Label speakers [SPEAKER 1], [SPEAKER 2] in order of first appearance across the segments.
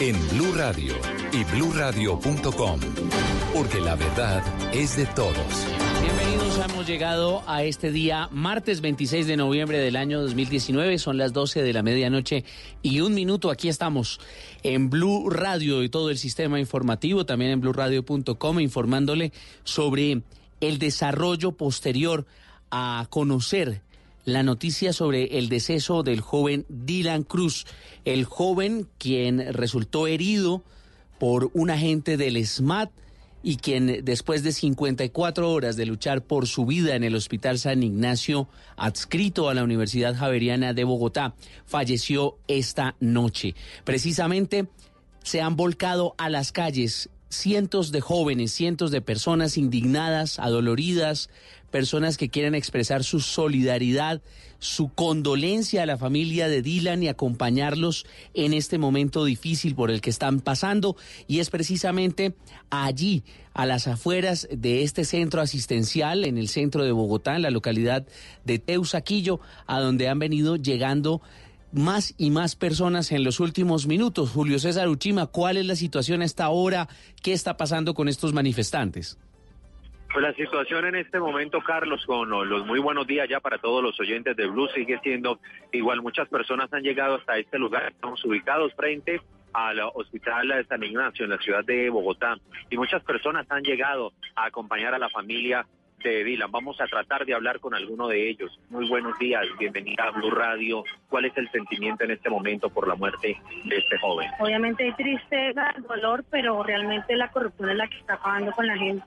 [SPEAKER 1] en Blue Radio y bluradio.com, porque la verdad es de todos.
[SPEAKER 2] Bienvenidos, hemos llegado a este día, martes 26 de noviembre del año 2019, son las 12 de la medianoche y un minuto, aquí estamos en Blue Radio y todo el sistema informativo, también en bluradio.com, informándole sobre el desarrollo posterior a conocer la noticia sobre el deceso del joven Dylan Cruz, el joven quien resultó herido por un agente del SMAT y quien después de 54 horas de luchar por su vida en el Hospital San Ignacio, adscrito a la Universidad Javeriana de Bogotá, falleció esta noche. Precisamente se han volcado a las calles cientos de jóvenes, cientos de personas indignadas, adoloridas, personas que quieren expresar su solidaridad, su condolencia a la familia de Dylan y acompañarlos en este momento difícil por el que están pasando. Y es precisamente allí, a las afueras de este centro asistencial, en el centro de Bogotá, en la localidad de Teusaquillo, a donde han venido llegando más y más personas en los últimos minutos. Julio César Uchima, ¿cuál es la situación a esta hora? ¿Qué está pasando con estos manifestantes?
[SPEAKER 3] Pues la situación en este momento, Carlos, con los muy buenos días ya para todos los oyentes de Blue, sigue siendo igual. Muchas personas han llegado hasta este lugar. Estamos ubicados frente al Hospital de San Ignacio en la ciudad de Bogotá y muchas personas han llegado a acompañar a la familia de Dylan. Vamos a tratar de hablar con alguno de ellos. Muy buenos días, bienvenida a Blue Radio. ¿Cuál es el sentimiento en este momento por la muerte de este joven?
[SPEAKER 4] Obviamente hay tristeza, dolor, pero realmente la corrupción es la que está acabando con la gente.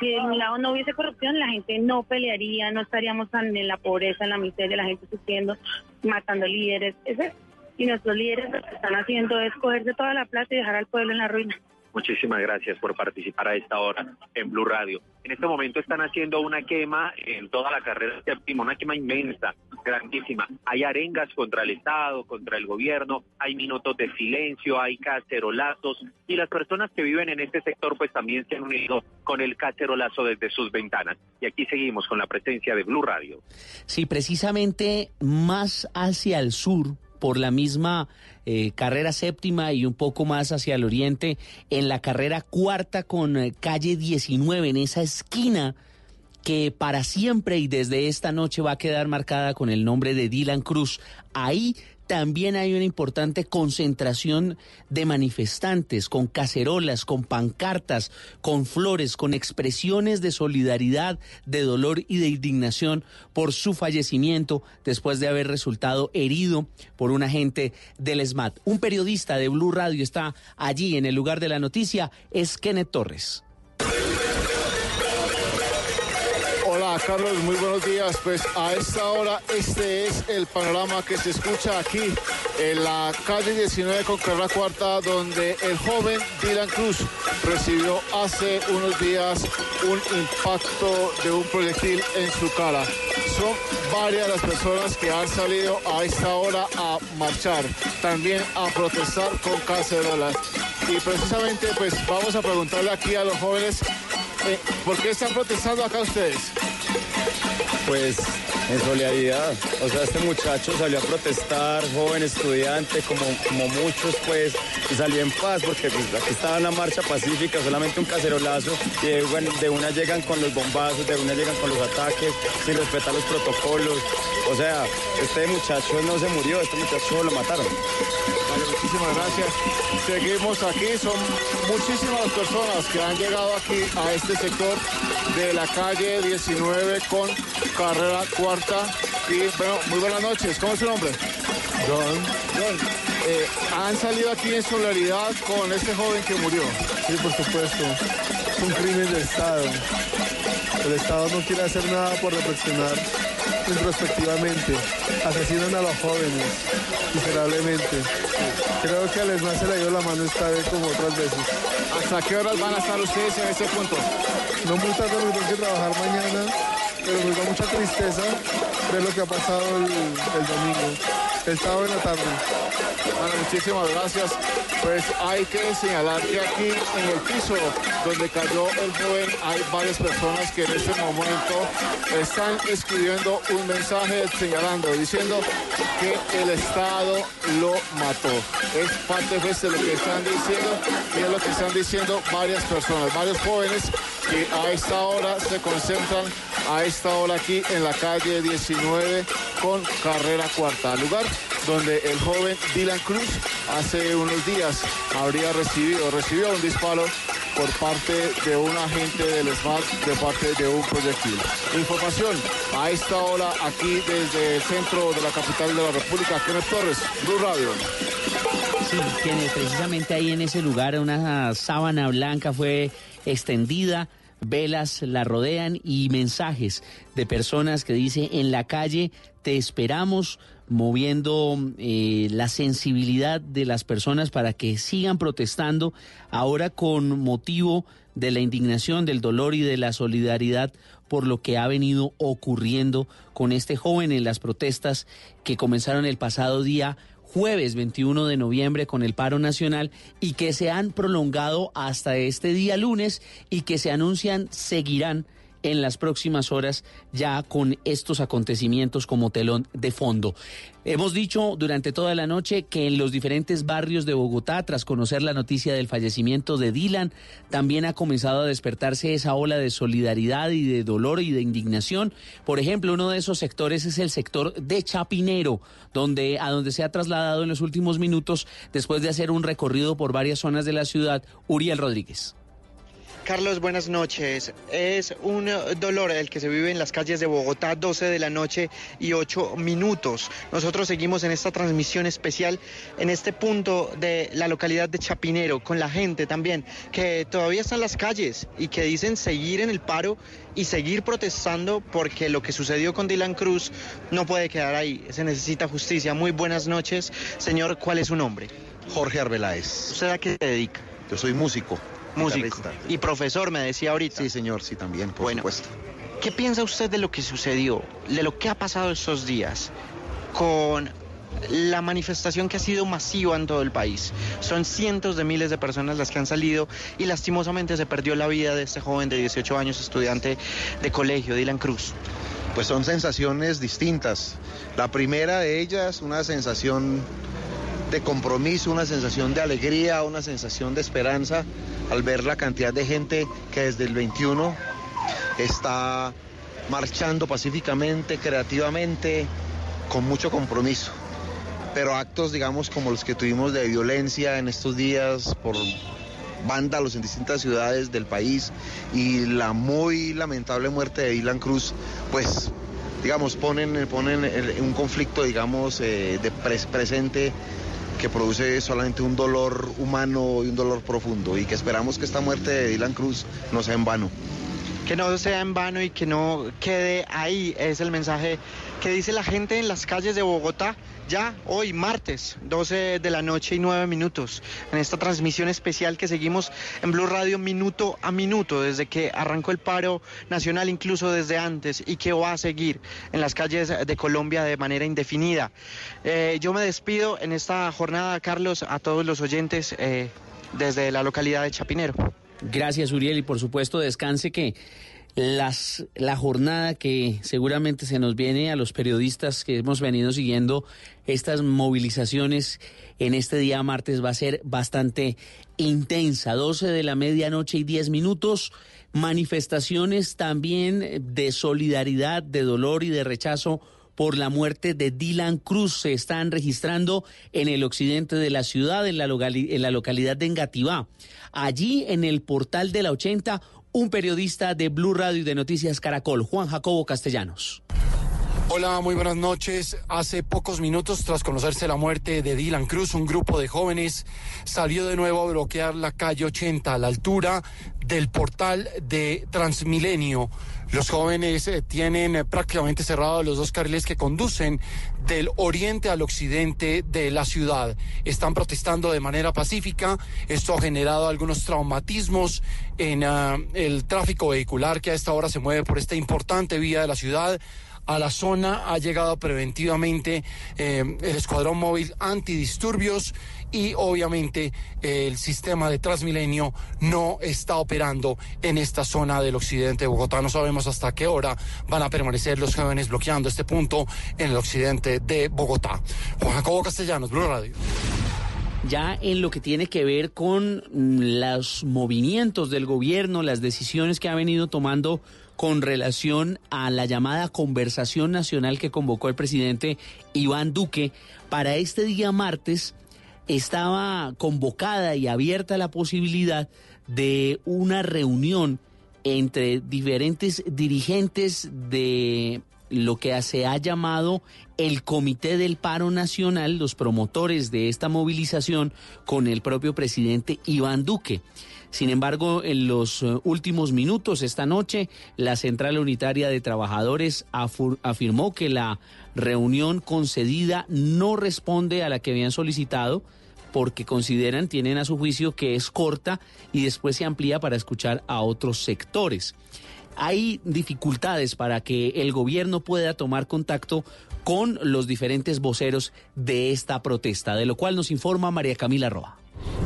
[SPEAKER 4] Si de mi lado no hubiese corrupción, la gente no pelearía, no estaríamos en la pobreza, en la miseria, la gente sufriendo, matando líderes. Ese- y nuestros líderes lo que están haciendo es cogerse toda la plata y dejar al pueblo en la ruina.
[SPEAKER 3] Muchísimas gracias por participar a esta hora en Blue Radio. En este momento están haciendo una quema en toda la carrera séptima, una quema inmensa, grandísima. Hay arengas contra el Estado, contra el gobierno, hay minutos de silencio, hay cacerolazos y las personas que viven en este sector pues también se han unido con el cacerolazo desde sus ventanas. Y aquí seguimos con la presencia de Blue Radio.
[SPEAKER 2] Sí, precisamente más hacia el sur, por la misma eh, carrera séptima y un poco más hacia el oriente, en la carrera cuarta con eh, calle 19, en esa esquina que para siempre y desde esta noche va a quedar marcada con el nombre de Dylan Cruz. Ahí también hay una importante concentración de manifestantes con cacerolas, con pancartas, con flores, con expresiones de solidaridad, de dolor y de indignación por su fallecimiento después de haber resultado herido por un agente del SMAT. Un periodista de Blue Radio está allí en el lugar de la noticia, es Kenneth Torres.
[SPEAKER 5] Carlos, muy buenos días. Pues a esta hora este es el panorama que se escucha aquí en la calle 19 con Carrera Cuarta, donde el joven Dylan Cruz recibió hace unos días un impacto de un proyectil en su cara. Son varias las personas que han salido a esta hora a marchar, también a protestar con cacerolas. Y precisamente pues vamos a preguntarle aquí a los jóvenes eh, ¿Por qué están protestando acá ustedes?
[SPEAKER 6] Pues en solidaridad. O sea, este muchacho salió a protestar, joven estudiante, como, como muchos, pues, y salió en paz porque pues, aquí estaba una marcha pacífica, solamente un cacerolazo, y de una llegan con los bombazos, de una llegan con los ataques, sin respetar los protocolos. O sea, este muchacho no se murió, este muchacho lo mataron.
[SPEAKER 5] Muchísimas gracias. Seguimos aquí, son muchísimas personas que han llegado aquí a este sector de la calle 19 con carrera cuarta. Y bueno, muy buenas noches, ¿cómo es su nombre?
[SPEAKER 7] John.
[SPEAKER 5] John. Eh, ¿Han salido aquí en solidaridad con este joven que murió?
[SPEAKER 7] Sí, por supuesto. Es un crimen de Estado. El Estado no quiere hacer nada por reflexionar introspectivamente. Asesinan a los jóvenes, miserablemente. Creo que a Les se le dio la mano esta vez como otras veces.
[SPEAKER 5] ¿Hasta qué horas van a estar ustedes en este punto?
[SPEAKER 7] No muy tarde tengo que trabajar mañana, pero me da mucha tristeza ver lo que ha pasado el, el domingo, el sábado en tarde.
[SPEAKER 5] Bueno, muchísimas gracias. Pues hay que señalar que aquí en el piso donde cayó el joven hay varias personas que en este momento están escribiendo un mensaje señalando, diciendo que el Estado lo mató. Es parte pues, de lo que están diciendo y es lo que están diciendo varias personas, varios jóvenes que a esta hora se concentran a esta hora aquí en la calle 19 con carrera cuarta, lugar donde el joven Dylan Cruz hace unos días habría recibido, recibió un disparo por parte de un agente del SMAT de parte de un proyectil. Información a esta hora aquí desde el centro de la capital de la República, Kenneth Torres, Blue Radio.
[SPEAKER 2] Sí, tiene precisamente ahí en ese lugar una sábana blanca fue extendida, velas la rodean y mensajes de personas que dice en la calle te esperamos moviendo eh, la sensibilidad de las personas para que sigan protestando ahora con motivo de la indignación, del dolor y de la solidaridad por lo que ha venido ocurriendo con este joven en las protestas que comenzaron el pasado día jueves 21 de noviembre con el paro nacional y que se han prolongado hasta este día lunes y que se anuncian seguirán en las próximas horas ya con estos acontecimientos como telón de fondo. Hemos dicho durante toda la noche que en los diferentes barrios de Bogotá, tras conocer la noticia del fallecimiento de Dylan, también ha comenzado a despertarse esa ola de solidaridad y de dolor y de indignación. Por ejemplo, uno de esos sectores es el sector de Chapinero, donde a donde se ha trasladado en los últimos minutos después de hacer un recorrido por varias zonas de la ciudad, Uriel Rodríguez.
[SPEAKER 8] Carlos, buenas noches. Es un dolor el que se vive en las calles de Bogotá, 12 de la noche y 8 minutos. Nosotros seguimos en esta transmisión especial en este punto de la localidad de Chapinero, con la gente también, que todavía está en las calles y que dicen seguir en el paro y seguir protestando porque lo que sucedió con Dylan Cruz no puede quedar ahí. Se necesita justicia. Muy buenas noches. Señor, ¿cuál es su nombre?
[SPEAKER 9] Jorge Arbeláez.
[SPEAKER 8] ¿Usted a qué se dedica?
[SPEAKER 9] Yo soy músico.
[SPEAKER 8] Músico. Y profesor, me decía ahorita.
[SPEAKER 9] Sí, señor, sí, también, por
[SPEAKER 8] Bueno.
[SPEAKER 9] supuesto.
[SPEAKER 8] ¿Qué piensa usted de lo que sucedió, de lo que ha pasado estos días con la manifestación que ha sido masiva en todo el país? Son cientos de miles de personas las que han salido y lastimosamente se perdió la vida de este joven de 18 años, estudiante de colegio, Dylan Cruz.
[SPEAKER 9] Pues son sensaciones distintas. La primera de ellas, una sensación de compromiso, una sensación de alegría, una sensación de esperanza al ver la cantidad de gente que desde el 21 está marchando pacíficamente, creativamente, con mucho compromiso. pero actos, digamos, como los que tuvimos de violencia en estos días por vándalos en distintas ciudades del país y la muy lamentable muerte de Dylan Cruz, pues digamos, ponen, ponen un conflicto, digamos, eh, de presente que produce solamente un dolor humano y un dolor profundo y que esperamos que esta muerte de Dylan Cruz no sea en vano.
[SPEAKER 8] Que no sea en vano y que no quede ahí, es el mensaje que dice la gente en las calles de Bogotá ya hoy martes, 12 de la noche y 9 minutos, en esta transmisión especial que seguimos en Blue Radio minuto a minuto, desde que arrancó el paro nacional, incluso desde antes, y que va a seguir en las calles de Colombia de manera indefinida. Eh, yo me despido en esta jornada, Carlos, a todos los oyentes eh, desde la localidad de Chapinero.
[SPEAKER 2] Gracias, Uriel, y por supuesto descanse que las, la jornada que seguramente se nos viene a los periodistas que hemos venido siguiendo estas movilizaciones en este día martes va a ser bastante intensa. 12 de la medianoche y 10 minutos. Manifestaciones también de solidaridad, de dolor y de rechazo por la muerte de Dylan Cruz se están registrando en el occidente de la ciudad, en la, en la localidad de Engativá. Allí, en el portal de la 80, un periodista de Blue Radio y de Noticias Caracol, Juan Jacobo Castellanos.
[SPEAKER 10] Hola, muy buenas noches. Hace pocos minutos, tras conocerse la muerte de Dylan Cruz, un grupo de jóvenes salió de nuevo a bloquear la calle 80 a la altura del portal de Transmilenio. Los jóvenes eh, tienen eh, prácticamente cerrados los dos carriles que conducen del oriente al occidente de la ciudad. Están protestando de manera pacífica. Esto ha generado algunos traumatismos en ah, el tráfico vehicular que a esta hora se mueve por esta importante vía de la ciudad a la zona ha llegado preventivamente eh, el escuadrón móvil antidisturbios y obviamente el sistema de Transmilenio no está operando en esta zona del occidente de Bogotá. No sabemos hasta qué hora van a permanecer los jóvenes bloqueando este punto en el occidente de Bogotá. Juan Jacobo Castellanos, Blue Radio
[SPEAKER 2] ya en lo que tiene que ver con los movimientos del gobierno, las decisiones que ha venido tomando con relación a la llamada conversación nacional que convocó el presidente Iván Duque para este día martes estaba convocada y abierta la posibilidad de una reunión entre diferentes dirigentes de lo que se ha llamado el Comité del Paro Nacional, los promotores de esta movilización, con el propio presidente Iván Duque. Sin embargo, en los eh, últimos minutos esta noche, la Central Unitaria de Trabajadores afirmó que la reunión concedida no responde a la que habían solicitado porque consideran, tienen a su juicio que es corta y después se amplía para escuchar a otros sectores. Hay dificultades para que el gobierno pueda tomar contacto con los diferentes voceros de esta protesta, de lo cual nos informa María Camila Roa.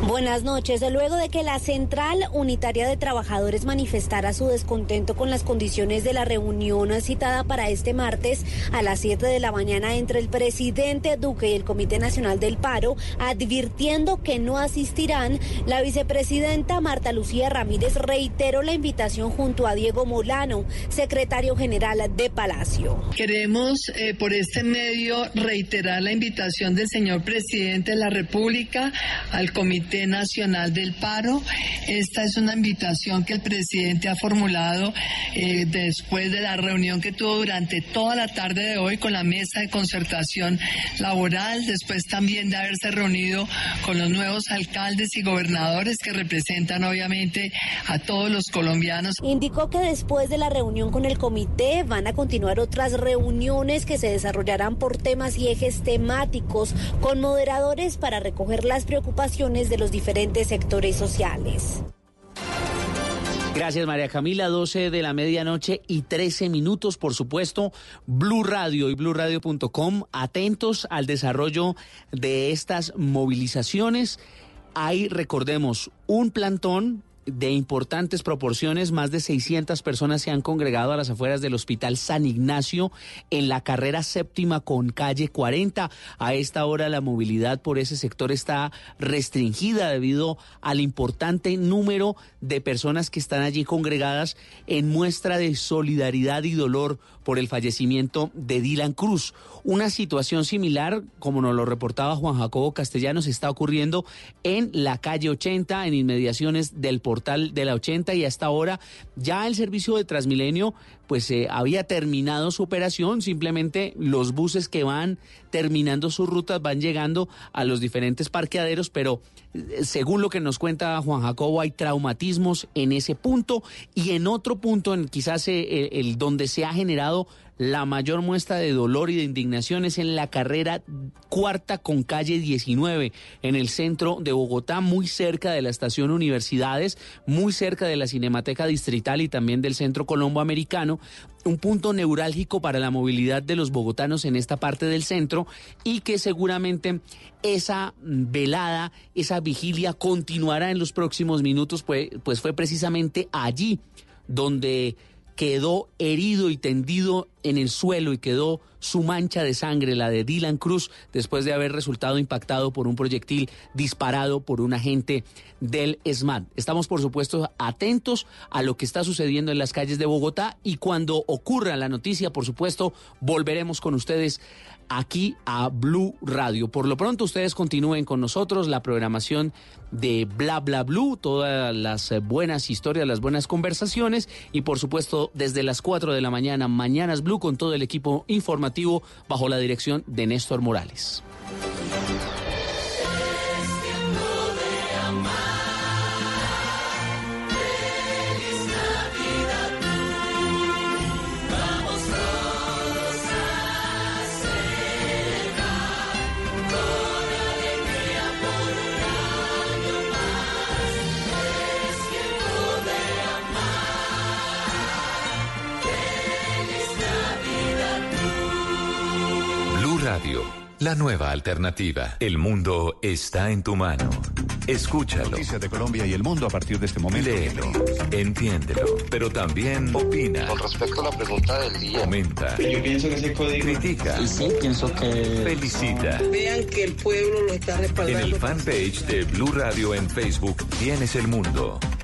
[SPEAKER 11] Buenas noches. Luego de que la Central Unitaria de Trabajadores manifestara su descontento con las condiciones de la reunión citada para este martes a las 7 de la mañana entre el presidente Duque y el Comité Nacional del Paro, advirtiendo que no asistirán, la vicepresidenta Marta Lucía Ramírez reiteró la invitación junto a Diego Molano, secretario general de Palacio.
[SPEAKER 12] Queremos eh, por este medio reiterar la invitación del señor presidente de la República al Comité Nacional del Paro. Esta es una invitación que el presidente ha formulado eh, después de la reunión que tuvo durante toda la tarde de hoy con la mesa de concertación laboral, después también de haberse reunido con los nuevos alcaldes y gobernadores que representan obviamente a todos los colombianos.
[SPEAKER 11] Indicó que después de la reunión con el comité van a continuar otras reuniones que se desarrollarán por temas y ejes temáticos con moderadores para recoger las preocupaciones de los diferentes sectores sociales.
[SPEAKER 2] Gracias María Camila, 12 de la medianoche y 13 minutos, por supuesto, Blue Radio y bluradio.com, atentos al desarrollo de estas movilizaciones. Hay, recordemos, un plantón de importantes proporciones. Más de 600 personas se han congregado a las afueras del Hospital San Ignacio en la carrera séptima con calle 40. A esta hora la movilidad por ese sector está restringida debido al importante número de personas que están allí congregadas en muestra de solidaridad y dolor por el fallecimiento de Dylan Cruz. Una situación similar, como nos lo reportaba Juan Jacobo Castellanos, está ocurriendo en la calle 80, en inmediaciones del portal de la 80 y hasta ahora ya el servicio de Transmilenio pues eh, había terminado su operación, simplemente los buses que van terminando sus rutas van llegando a los diferentes parqueaderos, pero eh, según lo que nos cuenta Juan Jacobo hay traumatismos en ese punto y en otro punto, en quizás eh, el donde se ha generado la mayor muestra de dolor y de indignación es en la carrera cuarta con calle 19, en el centro de Bogotá, muy cerca de la estación Universidades, muy cerca de la Cinemateca Distrital y también del Centro Colombo Americano, un punto neurálgico para la movilidad de los bogotanos en esta parte del centro y que seguramente esa velada, esa vigilia continuará en los próximos minutos, pues, pues fue precisamente allí donde quedó herido y tendido en el suelo y quedó su mancha de sangre, la de Dylan Cruz, después de haber resultado impactado por un proyectil disparado por un agente del ESMAD. Estamos, por supuesto, atentos a lo que está sucediendo en las calles de Bogotá y cuando ocurra la noticia, por supuesto, volveremos con ustedes aquí a Blue Radio. Por lo pronto, ustedes continúen con nosotros la programación de Bla Bla Blue, todas las eh, buenas historias, las buenas conversaciones y por supuesto desde las 4 de la mañana, Mañanas Blue con todo el equipo informativo bajo la dirección de Néstor Morales.
[SPEAKER 1] Radio, la nueva alternativa. El mundo está en tu mano. Escúchalo.
[SPEAKER 13] Noticias de Colombia y el mundo a partir de este momento.
[SPEAKER 1] Léelo, entiéndelo, pero también opina.
[SPEAKER 14] Con respecto a la pregunta del día.
[SPEAKER 1] Comenta.
[SPEAKER 14] Yo pienso que ese código.
[SPEAKER 1] Critica.
[SPEAKER 14] Y sí, pienso que.
[SPEAKER 1] Felicita.
[SPEAKER 15] Vean que el pueblo lo está respaldando.
[SPEAKER 1] En el fanpage de Blue Radio en Facebook tienes el mundo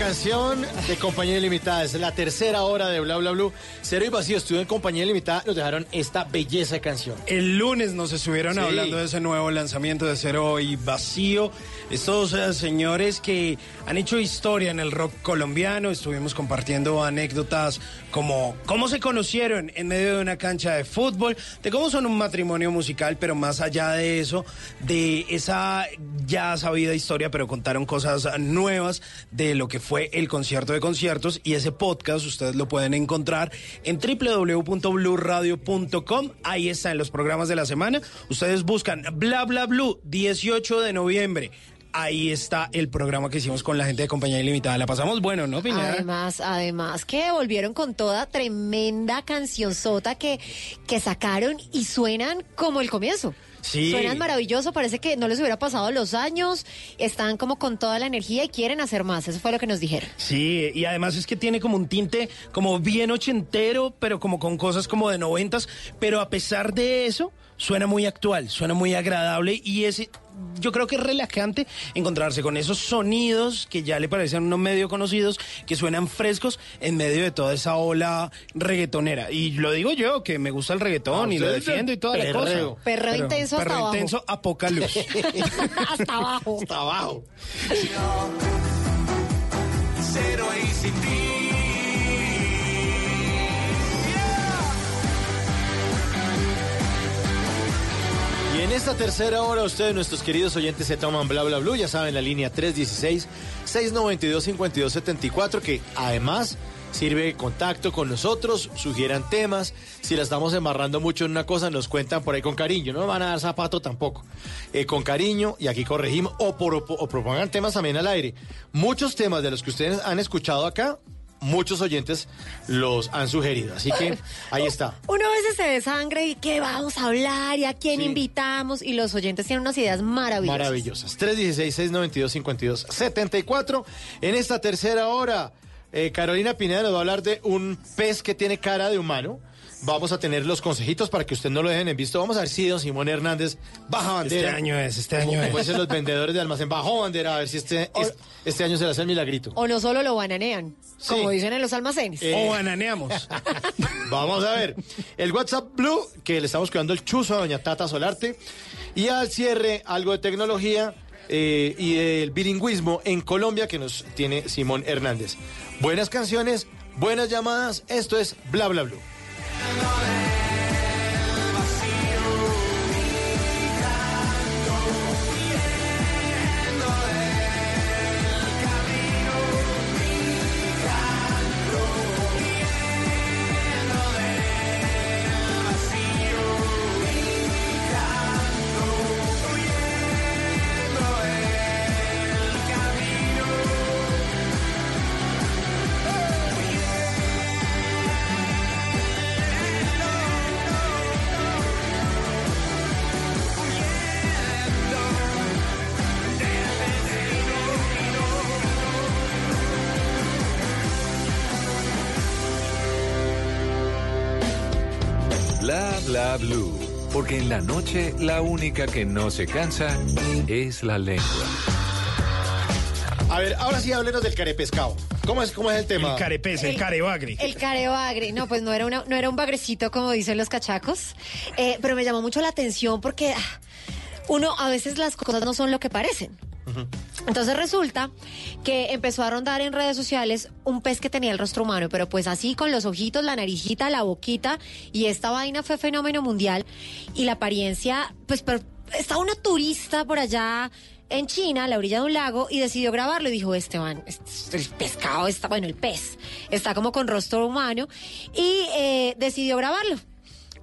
[SPEAKER 16] Canción de Compañía Ilimitada. Es la tercera hora de Bla Bla Blue. Cero y Vacío estuvo en Compañía Ilimitada. Nos dejaron esta belleza de canción.
[SPEAKER 17] El lunes nos estuvieron
[SPEAKER 16] Sí.
[SPEAKER 17] hablando de ese nuevo lanzamiento de Cero y Vacío. Estos eh, señores que han hecho historia en el rock colombiano. Estuvimos compartiendo anécdotas como cómo se conocieron en medio de una cancha de fútbol, de cómo son un matrimonio musical, pero más allá de eso, de esa ya sabida historia, pero contaron cosas nuevas de lo que fue el concierto de conciertos y ese podcast ustedes lo pueden encontrar en www.bluradio.com. Ahí están los programas de la semana. Ustedes buscan Bla Bla Blue 18 de noviembre. Ahí está el programa que hicimos con la gente de Compañía Ilimitada. La pasamos bueno, ¿no, Pineda?
[SPEAKER 18] Además, además que volvieron con toda tremenda cancionzota que, que sacaron y suenan como el comienzo.
[SPEAKER 17] Sí.
[SPEAKER 18] Suenan maravilloso, parece que no les hubiera pasado los años, están como con toda la energía y quieren hacer más, eso fue lo que nos dijeron.
[SPEAKER 17] Sí, y además es que tiene como un tinte como bien ochentero, pero como con cosas como de noventas, pero a pesar de eso, suena muy actual, suena muy agradable y es, yo creo que es relajante encontrarse con esos sonidos que ya le parecen unos medio conocidos, que suenan frescos en medio de toda esa ola reggaetonera. Y lo digo yo, que me gusta el reggaetón
[SPEAKER 16] Ah,
[SPEAKER 17] y lo defiendo y toda la cosa.
[SPEAKER 16] perreo.
[SPEAKER 18] Perreo intenso hasta
[SPEAKER 17] perreo
[SPEAKER 18] abajo.
[SPEAKER 17] intenso a poca luz.
[SPEAKER 18] Hasta abajo.
[SPEAKER 17] Hasta abajo.
[SPEAKER 19] Cero y sin ti.
[SPEAKER 16] En esta tercera hora, ustedes, nuestros queridos oyentes, se toman bla bla blue. Ya saben, la línea 316-692-5274, que además sirve de contacto con nosotros, sugieran temas. Si la estamos embarrando mucho en una cosa, nos cuentan por ahí con cariño. No van a dar zapato tampoco. Eh, con cariño, y aquí corregimos, o, por- o propongan temas también al aire. Muchos temas de los que ustedes han escuchado acá. Muchos oyentes los han sugerido, así que ahí está.
[SPEAKER 18] Uno a veces se desangre y qué vamos a hablar y a quién
[SPEAKER 16] Sí.
[SPEAKER 18] invitamos y los oyentes tienen unas ideas maravillosas.
[SPEAKER 16] Maravillosas. 316-692-5274. En esta tercera hora, eh, Carolina Pineda nos va a hablar de un pez que tiene cara de humano. Vamos a tener los consejitos para que usted no lo dejen en visto. Vamos a ver si don Simón Hernández baja bandera.
[SPEAKER 17] Este año es, este año
[SPEAKER 16] Como
[SPEAKER 17] es.
[SPEAKER 16] dicen los vendedores de almacén, bajó bandera, a ver si este, es- este año se le hace el milagrito.
[SPEAKER 18] O no solo lo bananean, como dicen en los almacenes.
[SPEAKER 16] Eh,
[SPEAKER 17] O bananeamos.
[SPEAKER 16] Vamos a ver. El WhatsApp Blue, que le estamos cuidando el chuzo a doña Tata Solarte. Y al cierre, algo de tecnología eh, y del bilingüismo en Colombia que nos tiene Simón Hernández. Buenas canciones, buenas llamadas. Esto es Bla Bla Blue. Yeah.
[SPEAKER 1] Bla Blue. Porque en la noche la única que no se cansa es la lengua.
[SPEAKER 16] A ver, ahora sí háblenos del carepescado. ¿Cómo es, cómo es el tema?
[SPEAKER 17] El carepes, el
[SPEAKER 18] El-
[SPEAKER 17] carebagre.
[SPEAKER 18] El carebagre, no, pues no era, una, no era un bagrecito como dicen los cachacos, Eh, pero me llamó mucho la atención porque ah, uno a veces las cosas no son lo que parecen. Entonces resulta que empezó a rondar en redes sociales un pez que tenía el rostro humano, pero pues así con los ojitos, la narijita, la boquita, y esta vaina fue fenómeno mundial. Y la apariencia, pues está una turista por allá en China, a la orilla de un lago, y decidió grabarlo y dijo, Esteban, este- el pescado está, bueno, el pez, está como con rostro humano, y eh, decidió grabarlo.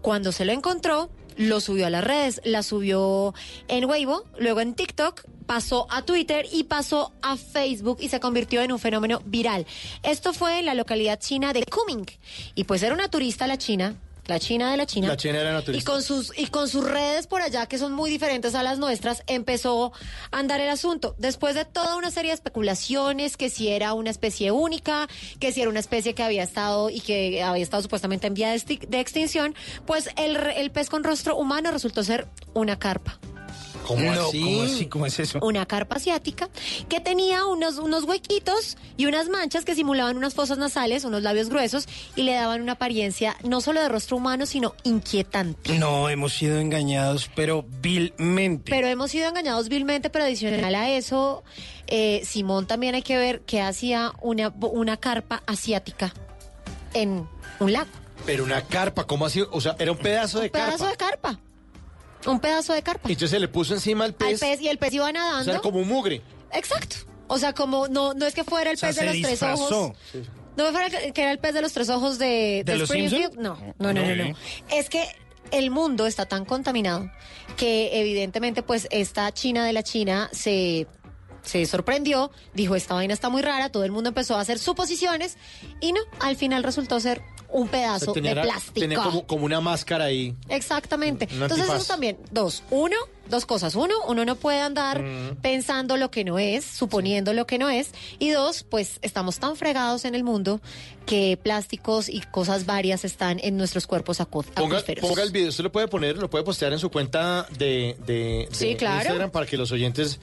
[SPEAKER 18] Cuando se lo encontró, lo subió a las redes, la subió en Weibo, luego en TikTok, pasó a Twitter y pasó a Facebook y se convirtió en un fenómeno viral. Esto fue en la localidad china de Kunming. Y pues era una turista la china, la china de la China.
[SPEAKER 16] La China era una
[SPEAKER 18] Y con sus y con sus redes por allá que son muy diferentes a las nuestras, empezó a andar el asunto. Después de toda una serie de especulaciones que si era una especie única, que si era una especie que había estado y que había estado supuestamente en vía de, extinción, pues el, el pez con rostro humano resultó ser una carpa.
[SPEAKER 16] ¿Cómo
[SPEAKER 17] No,
[SPEAKER 16] así?
[SPEAKER 17] ¿cómo así? ¿Cómo es eso?
[SPEAKER 18] Una carpa asiática que tenía unos, unos huequitos y unas manchas que simulaban unas fosas nasales, unos labios gruesos y le daban una apariencia no solo de rostro humano, sino inquietante.
[SPEAKER 17] No, hemos sido engañados, pero vilmente.
[SPEAKER 18] Pero hemos sido engañados vilmente, pero adicional a eso, eh, Simón también hay que ver que hacía una, una carpa asiática en un lago.
[SPEAKER 16] Pero una carpa, ¿cómo así? O sea, era un pedazo de
[SPEAKER 18] Un pedazo
[SPEAKER 16] carpa.
[SPEAKER 18] de carpa. Un pedazo de carpa.
[SPEAKER 16] Y entonces se le puso encima al
[SPEAKER 18] Al
[SPEAKER 16] pez.
[SPEAKER 18] pez y el pez iba
[SPEAKER 16] o
[SPEAKER 18] nadando.
[SPEAKER 16] sea, era como un mugre.
[SPEAKER 18] Exacto. O sea, como no, no es que fuera el
[SPEAKER 17] O sea,
[SPEAKER 18] pez de los tres ojos. No fuera que, que era el pez de los tres ojos de,
[SPEAKER 17] ¿De los
[SPEAKER 18] Springfield. No, no, no, no, no.
[SPEAKER 17] Ok.
[SPEAKER 18] Es que el mundo está tan contaminado que evidentemente pues esta China de la China se se sorprendió, dijo esta vaina está muy rara, todo el mundo empezó a hacer suposiciones y no, al final resultó ser un pedazo de
[SPEAKER 16] era-
[SPEAKER 18] plástico.
[SPEAKER 16] tenía como, como una máscara ahí.
[SPEAKER 18] Exactamente.
[SPEAKER 16] Un
[SPEAKER 18] Entonces eso también, dos, uno, dos cosas. Uno, uno no puede andar
[SPEAKER 16] Mm.
[SPEAKER 18] pensando lo que no es, suponiendo lo que no es. Y dos, pues estamos tan fregados en el mundo que plásticos y cosas varias están en nuestros cuerpos acu-
[SPEAKER 16] Ponga, el video, usted lo puede poner, lo puede postear en su cuenta de, de, de
[SPEAKER 18] Sí, claro.
[SPEAKER 16] Instagram para que los oyentes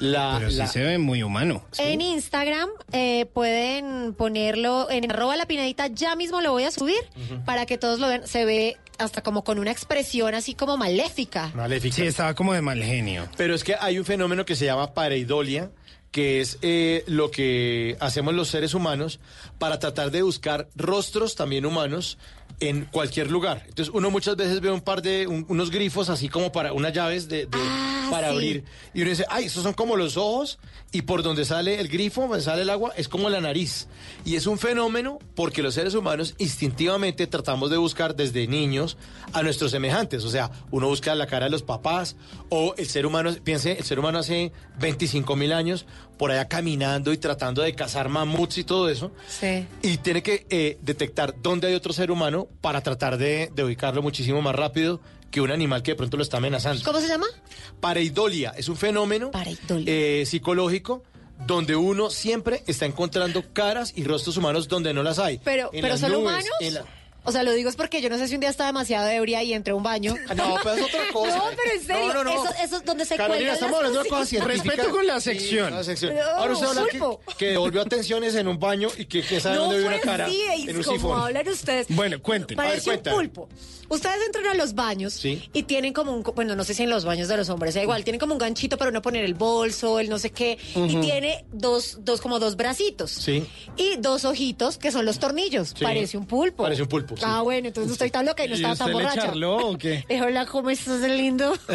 [SPEAKER 16] la...
[SPEAKER 17] Pero sí
[SPEAKER 16] la-
[SPEAKER 17] se ve muy humano.
[SPEAKER 18] En Instagram eh, pueden ponerlo en arroba la pinadita, ya mismo lo voy a subir para que todos lo vean. Se ve hasta como con una expresión así como maléfica.
[SPEAKER 16] Maléfica.
[SPEAKER 17] Sí, estaba como de mal genio.
[SPEAKER 16] Pero es que hay un fenómeno que se llama pareidolia, que es eh, lo que hacemos los seres humanos para tratar de buscar rostros también humanos en cualquier lugar. Entonces uno muchas veces ve un par de un- unos grifos así como para unas llaves de, de-
[SPEAKER 18] Ah,
[SPEAKER 16] para
[SPEAKER 18] sí.
[SPEAKER 16] abrir y uno dice, ay, esos son como los ojos y por donde sale el grifo, donde sale el agua, es como la nariz. Y es un fenómeno porque los seres humanos instintivamente tratamos de buscar desde niños a nuestros semejantes. O sea, uno busca la cara de los papás o el ser humano, piense, el ser humano hace 25 mil años por allá caminando y tratando de cazar mamuts y todo eso.
[SPEAKER 18] Sí.
[SPEAKER 16] Y tiene que eh, detectar dónde hay otro ser humano para tratar de, de ubicarlo muchísimo más rápido que un animal que de pronto lo está amenazando.
[SPEAKER 18] ¿Cómo se llama?
[SPEAKER 16] Pareidolia es un fenómeno eh, psicológico donde uno siempre está encontrando caras y rostros humanos donde no las hay.
[SPEAKER 18] Pero,
[SPEAKER 16] En
[SPEAKER 18] pero
[SPEAKER 16] las
[SPEAKER 18] son
[SPEAKER 16] nubes,
[SPEAKER 18] humanos.
[SPEAKER 16] en la-
[SPEAKER 18] O sea, lo digo es porque yo no sé si un día estaba demasiado ebria y entré a un baño.
[SPEAKER 16] No, pero es otra cosa.
[SPEAKER 18] No, pero en serio,
[SPEAKER 16] No, no, no.
[SPEAKER 18] Eso, eso es donde se
[SPEAKER 16] Carolina, estamos hablando de cosas.
[SPEAKER 17] Respeto con la
[SPEAKER 16] Sí,
[SPEAKER 17] sección.
[SPEAKER 16] la sección.
[SPEAKER 18] No,
[SPEAKER 16] Ahora usted habla que, que devolvió atenciones en un baño y que, que sabe
[SPEAKER 18] No
[SPEAKER 16] dónde
[SPEAKER 18] fue
[SPEAKER 16] una cara
[SPEAKER 18] así,
[SPEAKER 16] en un
[SPEAKER 18] como
[SPEAKER 16] sifón.
[SPEAKER 18] hablan ustedes.
[SPEAKER 17] Bueno, cuenten.
[SPEAKER 16] A ver,
[SPEAKER 18] Parece un
[SPEAKER 16] cuenta.
[SPEAKER 18] pulpo. Ustedes entran a los baños
[SPEAKER 16] Sí.
[SPEAKER 18] y tienen como un, bueno, no sé si en los baños de los hombres, da igual, tienen como un ganchito para no poner el bolso, el no sé qué, y tiene dos, dos, como dos bracitos.
[SPEAKER 16] Sí.
[SPEAKER 18] Y dos ojitos que son los tornillos.
[SPEAKER 16] Sí.
[SPEAKER 18] Parece un pulpo.
[SPEAKER 16] Parece un pulpo, sí.
[SPEAKER 18] Ah, bueno, entonces no estoy tan loca y no
[SPEAKER 17] ¿Y
[SPEAKER 18] estaba tan
[SPEAKER 17] usted le
[SPEAKER 18] borracha.
[SPEAKER 17] charló o qué?
[SPEAKER 18] Eh, Hola, ¿cómo estás, lindo?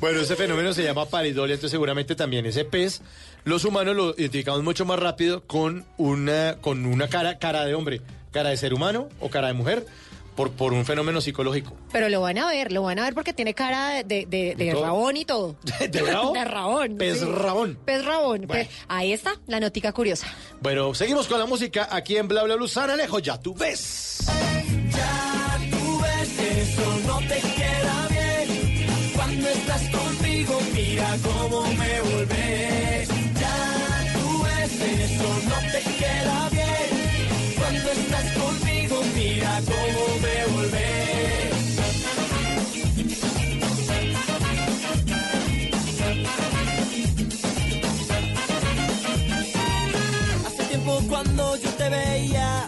[SPEAKER 16] Bueno, ese fenómeno se llama pareidolia, entonces seguramente también ese pez, los humanos lo identificamos mucho más rápido con una, con una cara, cara de hombre, cara de ser humano o cara de mujer, por, por un fenómeno psicológico.
[SPEAKER 18] Pero lo van a ver, lo van a ver porque tiene cara de, de, de- rabón y todo.
[SPEAKER 16] ¿De bravo?
[SPEAKER 18] De rabón.
[SPEAKER 16] Pez
[SPEAKER 18] sí.
[SPEAKER 16] rabón.
[SPEAKER 18] Pez rabón.
[SPEAKER 16] Bueno.
[SPEAKER 18] Pe- Ahí está, la notica curiosa.
[SPEAKER 16] Bueno, seguimos con la música aquí en Bla Bla Blue. Sara Alejo, ya tú ves.
[SPEAKER 19] Ya tú ves eso no te queda bien. Cuando estás contigo, mira cómo me volvés. Ya tú ves eso no te queda bien cómo me. Hace tiempo cuando yo te veía,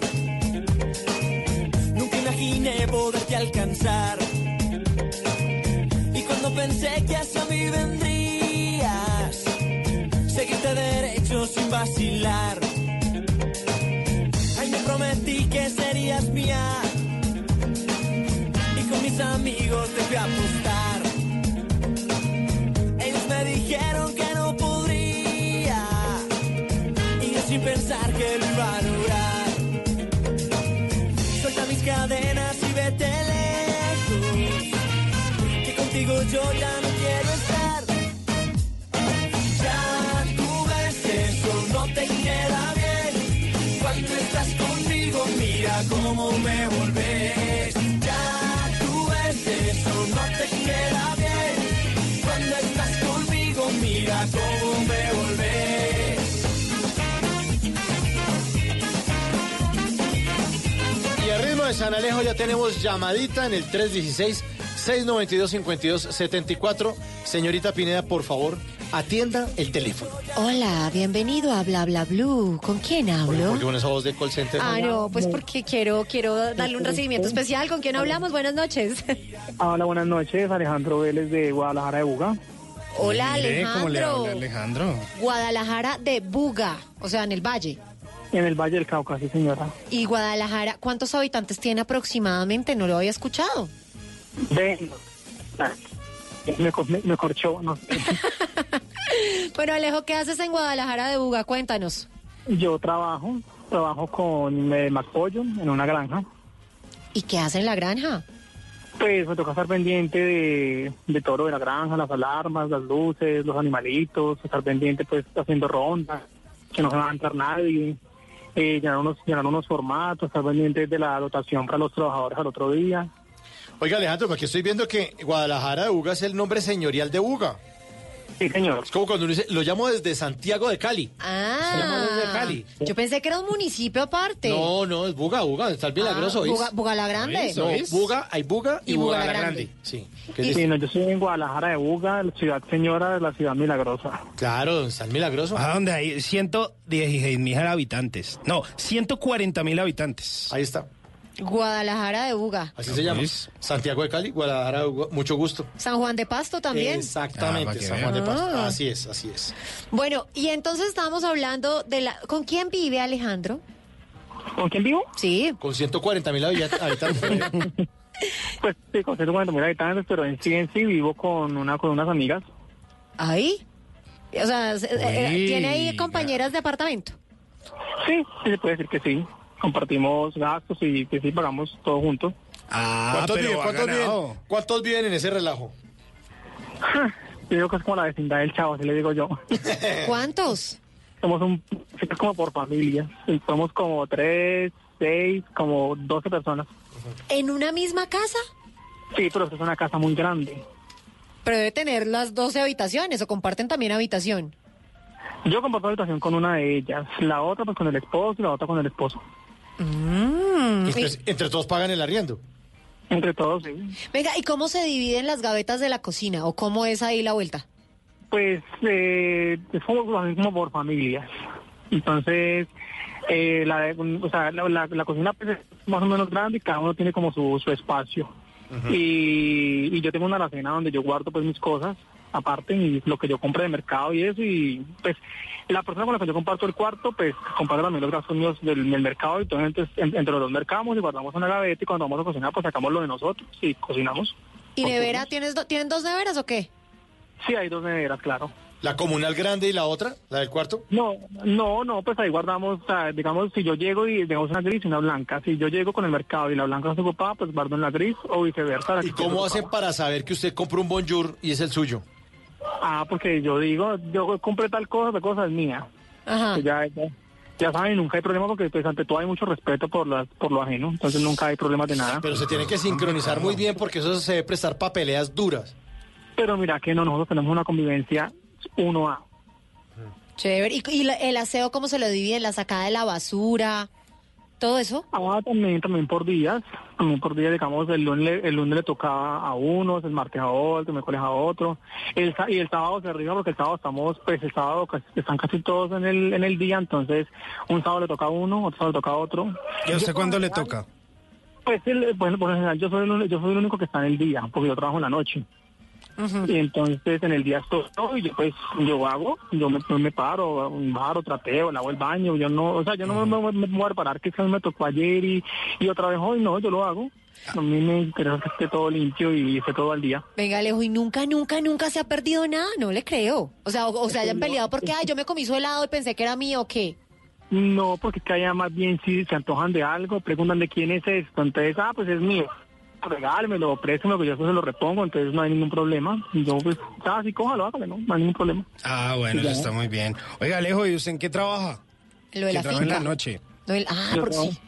[SPEAKER 19] nunca imaginé poderte alcanzar. Y cuando pensé que hacia mí vendrías, seguiste derecho sin vacilar Y con mis amigos te fui a apostar. Ellos me dijeron que no podría. Y yo sin pensar que lo iba a lograr. Suelta mis cadenas y vete lejos. Que contigo yo ya no mira cómo me volvés. Ya tú ves eso, no te queda bien. Cuando estás conmigo, mira cómo me volvés.
[SPEAKER 16] Y al ritmo de San Alejo ya tenemos llamadita en el 316-692-5274. Señorita Pineda, por favor, atienda el teléfono.
[SPEAKER 18] Hola, bienvenido a Bla Bla Blue. ¿Con quién hablo?
[SPEAKER 16] Porque con esa voz de call center.
[SPEAKER 18] Ah, no, pues porque quiero, quiero darle un recibimiento especial. ¿Con quién hablamos? Buenas noches.
[SPEAKER 20] Hola, buenas noches. Alejandro Vélez de Guadalajara de Buga.
[SPEAKER 18] Hola,
[SPEAKER 17] Mire cómo le
[SPEAKER 18] Alejandro.
[SPEAKER 17] habla Alejandro.
[SPEAKER 18] Guadalajara de Buga, o sea, en el Valle.
[SPEAKER 20] En el Valle del Cauca, sí, señora.
[SPEAKER 18] Y Guadalajara, ¿cuántos habitantes tiene aproximadamente? No lo había escuchado.
[SPEAKER 20] Ven. Me, co- me- me corchó, no.
[SPEAKER 18] Bueno, Alejo, ¿qué haces en Guadalajara de Buga? Cuéntanos.
[SPEAKER 20] Yo trabajo, trabajo con eh, Macpollo en una granja.
[SPEAKER 18] ¿Y qué hace en la granja?
[SPEAKER 20] Pues me toca estar pendiente de, de todo lo de la granja, las alarmas, las luces, los animalitos, estar pendiente pues haciendo rondas, que no se va a entrar nadie, eh, llenar, unos, llenar unos formatos, estar pendiente de la dotación para los trabajadores al otro día.
[SPEAKER 16] Oiga, Alejandro, porque estoy viendo que Guadalajara de Buga es el nombre señorial de Buga.
[SPEAKER 20] Sí, señor.
[SPEAKER 16] Es como cuando uno dice, lo llamo desde Santiago de Cali.
[SPEAKER 18] Ah,
[SPEAKER 16] desde Cali.
[SPEAKER 18] yo pensé que era un municipio aparte.
[SPEAKER 16] No, no, es Buga, Buga, está el Milagroso,
[SPEAKER 18] Ah. Buga, Buga la Grande.
[SPEAKER 16] No, Buga, hay Buga y,
[SPEAKER 18] Y
[SPEAKER 16] Buga,
[SPEAKER 18] Buga
[SPEAKER 16] la Grande.
[SPEAKER 18] Grande.
[SPEAKER 16] Sí.
[SPEAKER 20] Sí, no, yo estoy en Guadalajara de Buga, la ciudad señora de la ciudad milagrosa.
[SPEAKER 16] Claro, donde está el Milagroso.
[SPEAKER 17] ¿A dónde hay? 116 mil habitantes. No, 140 mil habitantes.
[SPEAKER 16] Ahí está.
[SPEAKER 18] Guadalajara de Buga.
[SPEAKER 16] Así se llama. Santiago de Cali, Guadalajara de Buga. Mucho gusto.
[SPEAKER 18] San Juan de Pasto también.
[SPEAKER 16] Exactamente,
[SPEAKER 17] Ah,
[SPEAKER 16] San. Juan de Pasto.
[SPEAKER 18] Ah.
[SPEAKER 16] Así es, así es.
[SPEAKER 18] Bueno, y entonces estábamos hablando de la... ¿Con quién vive Alejandro?
[SPEAKER 20] ¿Con quién vivo?
[SPEAKER 18] Sí.
[SPEAKER 16] Con 140 mil habitantes.
[SPEAKER 20] Pues sí, con 140 mil habitantes, pero en sí en sí vivo con una con unas amigas.
[SPEAKER 18] ¿Ahí? O sea, se- eh,
[SPEAKER 20] Uy,
[SPEAKER 18] ¿tiene ahí compañeras de apartamento?
[SPEAKER 20] Sí, sí se puede decir que sí. Compartimos gastos y que sí pagamos todos juntos.
[SPEAKER 17] Ah,
[SPEAKER 16] ¿Cuántos,
[SPEAKER 17] pero
[SPEAKER 16] viven,
[SPEAKER 17] ha
[SPEAKER 16] cuántos,
[SPEAKER 17] ganado.
[SPEAKER 16] viven, ¿Cuántos viven en ese relajo?
[SPEAKER 20] Yo digo que es como la vecindad del chavo, así le digo yo.
[SPEAKER 18] ¿Cuántos?
[SPEAKER 20] Somos un, es como por familia. Somos como tres, seis, como 12 personas.
[SPEAKER 18] ¿En una misma casa?
[SPEAKER 20] Sí, pero es una casa muy grande.
[SPEAKER 18] Pero debe tener las 12 habitaciones o comparten también habitación.
[SPEAKER 20] Yo comparto habitación con una de ellas, la otra pues con el esposo y la otra con el esposo.
[SPEAKER 18] Mm,
[SPEAKER 16] entre todos pagan el arriendo.
[SPEAKER 20] Entre todos, sí.
[SPEAKER 18] Venga, ¿y cómo se dividen las gavetas de la cocina? ¿O cómo es ahí la vuelta?
[SPEAKER 20] Pues eh, es como, así como por familias. Entonces, eh, la, de- o sea, la, la- la cocina pues, es más o menos grande y cada uno tiene como su, su espacio. y, y yo tengo una alacena donde yo guardo pues mis cosas aparte y lo que yo compre de mercado y eso y pues la persona con la que yo comparto el cuarto pues comparte también los gastos míos del, del mercado y entonces en- entre los dos mercamos y guardamos una gaveta y cuando vamos a cocinar pues sacamos lo de nosotros y cocinamos.
[SPEAKER 18] ¿Y nevera? ¿Tienes do- ¿Tienen dos neveras o qué?
[SPEAKER 20] Sí, hay dos neveras, claro.
[SPEAKER 16] ¿La comunal grande y la otra? ¿La del cuarto?
[SPEAKER 20] No, no, no, pues ahí guardamos, o sea, digamos, si yo llego y digamos una gris y una blanca, si yo llego con el mercado y la blanca está ocupada, pues guardo en la gris o viceversa. la
[SPEAKER 16] ¿Y cómo hacen para saber que usted compró un bonjour y es el suyo?
[SPEAKER 20] Ah, porque yo digo, yo compré tal cosa, tal cosa es mía.
[SPEAKER 18] Ajá.
[SPEAKER 20] Ya, ya, ya saben, nunca hay problema porque pues ante todo hay mucho respeto por, las por lo ajeno, entonces nunca hay problemas de nada.
[SPEAKER 16] Pero se tiene que sincronizar muy bien porque eso se debe prestar para peleas duras.
[SPEAKER 20] Pero mira que no, nosotros tenemos una convivencia uno a
[SPEAKER 18] Chévere. ¿Y, y la- el aseo cómo se lo dividen? ¿La sacada de la basura? ¿Todo eso?
[SPEAKER 20] Ah, también, también por días, también por días, digamos, el lunes, el lunes le tocaba a unos, el martes a otro, el miércoles a otro, el, y el sábado se rima porque el sábado estamos, pues el sábado casi- están casi todos en el, en el día, entonces un sábado le toca a uno, otro sábado le toca a otro.
[SPEAKER 17] ¿Y a usted cuándo le toca?
[SPEAKER 20] Pues, el, bueno, por lo general, yo soy, el, yo soy el único que está en el día, porque yo trabajo en la noche. Y entonces en el día estoy todo y yo pues yo hago, yo me, me paro, un paro, trapeo, lavo el baño, yo no, o sea, yo no me, me, me voy a parar que me tocó ayer y, y otra vez hoy, no, yo lo hago. A mí me interesa que esté todo limpio y esté todo al día.
[SPEAKER 18] Venga, Alejo, y nunca, nunca, nunca se ha perdido nada, no le creo. O sea, o, o se hayan peleado porque, ay, yo me comí su helado y pensé que era mío, ¿o qué?
[SPEAKER 20] No, porque es que allá más bien si se antojan de algo, preguntan de quién es esto, entonces, ah, pues es mío. Regálemelo, préstemelo, que yo después se lo repongo, entonces no hay ningún problema. Y yo, pues, ah, sí, cójalo, hágale, no, no hay ningún problema.
[SPEAKER 17] Ah, bueno, eso está muy bien. Oiga, Alejo, ¿y usted en qué trabaja?
[SPEAKER 18] Lo de la
[SPEAKER 17] trabaja en
[SPEAKER 18] finca.
[SPEAKER 17] la noche.
[SPEAKER 18] No, el- ah,
[SPEAKER 20] Yo
[SPEAKER 18] por
[SPEAKER 20] trabajo-
[SPEAKER 18] sí.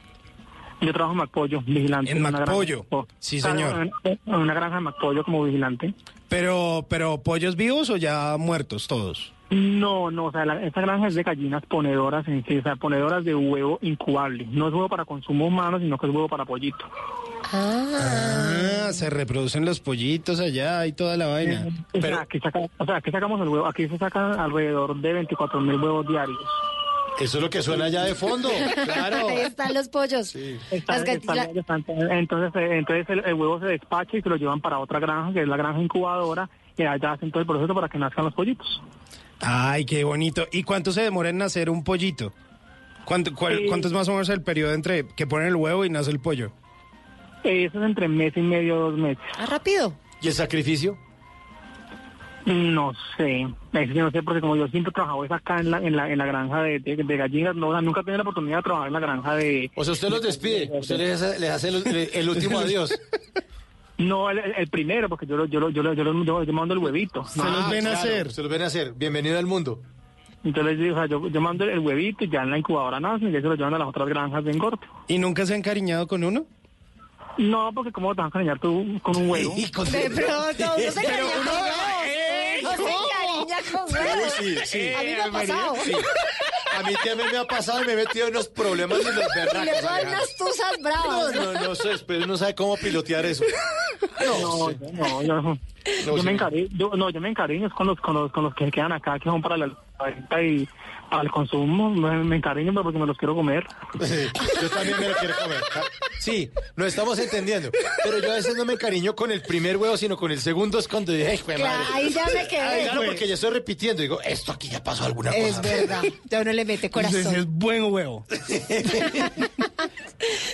[SPEAKER 20] Yo trabajo en Macpollo, vigilante.
[SPEAKER 17] ¿En
[SPEAKER 20] granja.
[SPEAKER 17] Macpollo?
[SPEAKER 20] Oh,
[SPEAKER 17] Sí, señor.
[SPEAKER 20] En, en una granja de Macpollo como vigilante.
[SPEAKER 17] Pero, pero, ¿pollos vivos o ya muertos todos?
[SPEAKER 20] No, no, o sea, la- esta granja es de gallinas ponedoras, en sí, o sea, ponedoras de huevo incubable. No es huevo para consumo humano, sino que es huevo para pollito.
[SPEAKER 17] Ah, se reproducen los pollitos allá y toda la vaina.
[SPEAKER 20] O sea, aquí saca- o sea, aquí sacamos el huevo, aquí se sacan alrededor de 24 mil huevos diarios.
[SPEAKER 16] Eso es lo que suena allá de fondo, claro.
[SPEAKER 18] Ahí están los pollos.
[SPEAKER 20] Están- entonces, eh, entonces el, el huevo se despacha y se lo llevan para otra granja, que es la granja incubadora, y allá hacen todo el proceso para que nazcan los pollitos.
[SPEAKER 17] Ay, qué bonito. ¿Y cuánto se demora en nacer un pollito? ¿Cuánto, cuál-
[SPEAKER 20] Sí.
[SPEAKER 17] ¿Cuánto es más o menos el periodo entre que ponen el huevo y nace el pollo?
[SPEAKER 20] Eso es entre mes y medio, dos meses.
[SPEAKER 18] Ah, rápido.
[SPEAKER 16] ¿Y el sacrificio?
[SPEAKER 20] No sé, no sé, porque como yo siempre he trabajado es acá en la, en la, en la granja de, de- de gallinas, no, o sea, nunca he tenido la oportunidad de trabajar en la granja de...
[SPEAKER 16] O sea, usted los despide, usted les hace, les hace el, el último adiós.
[SPEAKER 20] No, el, primero, porque yo, lo- yo, lo- yo, lo- yo, lo- yo, yo mando el huevito.
[SPEAKER 16] Se los ven a hacer. Se los ven a hacer. Bienvenido al mundo.
[SPEAKER 20] Entonces yo, o sea, yo, yo mando el huevito y ya en la incubadora nacen y ya se lo llevan a las otras granjas de engorde.
[SPEAKER 17] ¿Y nunca se ha encariñado con uno?
[SPEAKER 20] No, porque cómo te vas a engañar tú con un huevo.
[SPEAKER 18] De pronto, uno se
[SPEAKER 20] Pero uno-
[SPEAKER 18] con huevos. Uno se encariña con huevos.
[SPEAKER 16] Sí, sí.
[SPEAKER 18] A mí me ha pasado.
[SPEAKER 16] Sí. A mí también me ha pasado y me he metido en unos problemas y los
[SPEAKER 18] Y luego hay unas tuzas
[SPEAKER 16] No,
[SPEAKER 18] bravas.
[SPEAKER 16] no, no sé, pero uno sabe cómo pilotear eso.
[SPEAKER 20] No, yo no, yo, no. yo
[SPEAKER 16] sí.
[SPEAKER 20] me encariño, yo, no, yo me encariño es con los, con los, con los que quedan acá, que son para la la venta y el consumo, me, me encariño porque me los quiero comer.
[SPEAKER 16] Sí, yo también me lo quiero comer. Sí, nos estamos entendiendo. Pero yo a veces no me encariño con el primer huevo, sino con el segundo es cuando dije, "Ay, jue
[SPEAKER 18] Claro,
[SPEAKER 16] madre".
[SPEAKER 18] ahí ya me quedé.
[SPEAKER 16] Ay, Claro, porque ya estoy repitiendo. Digo, esto aquí ya pasó alguna cosa.
[SPEAKER 18] Es verdad. Ya uno le mete
[SPEAKER 17] Es
[SPEAKER 18] corazón.
[SPEAKER 17] buen huevo.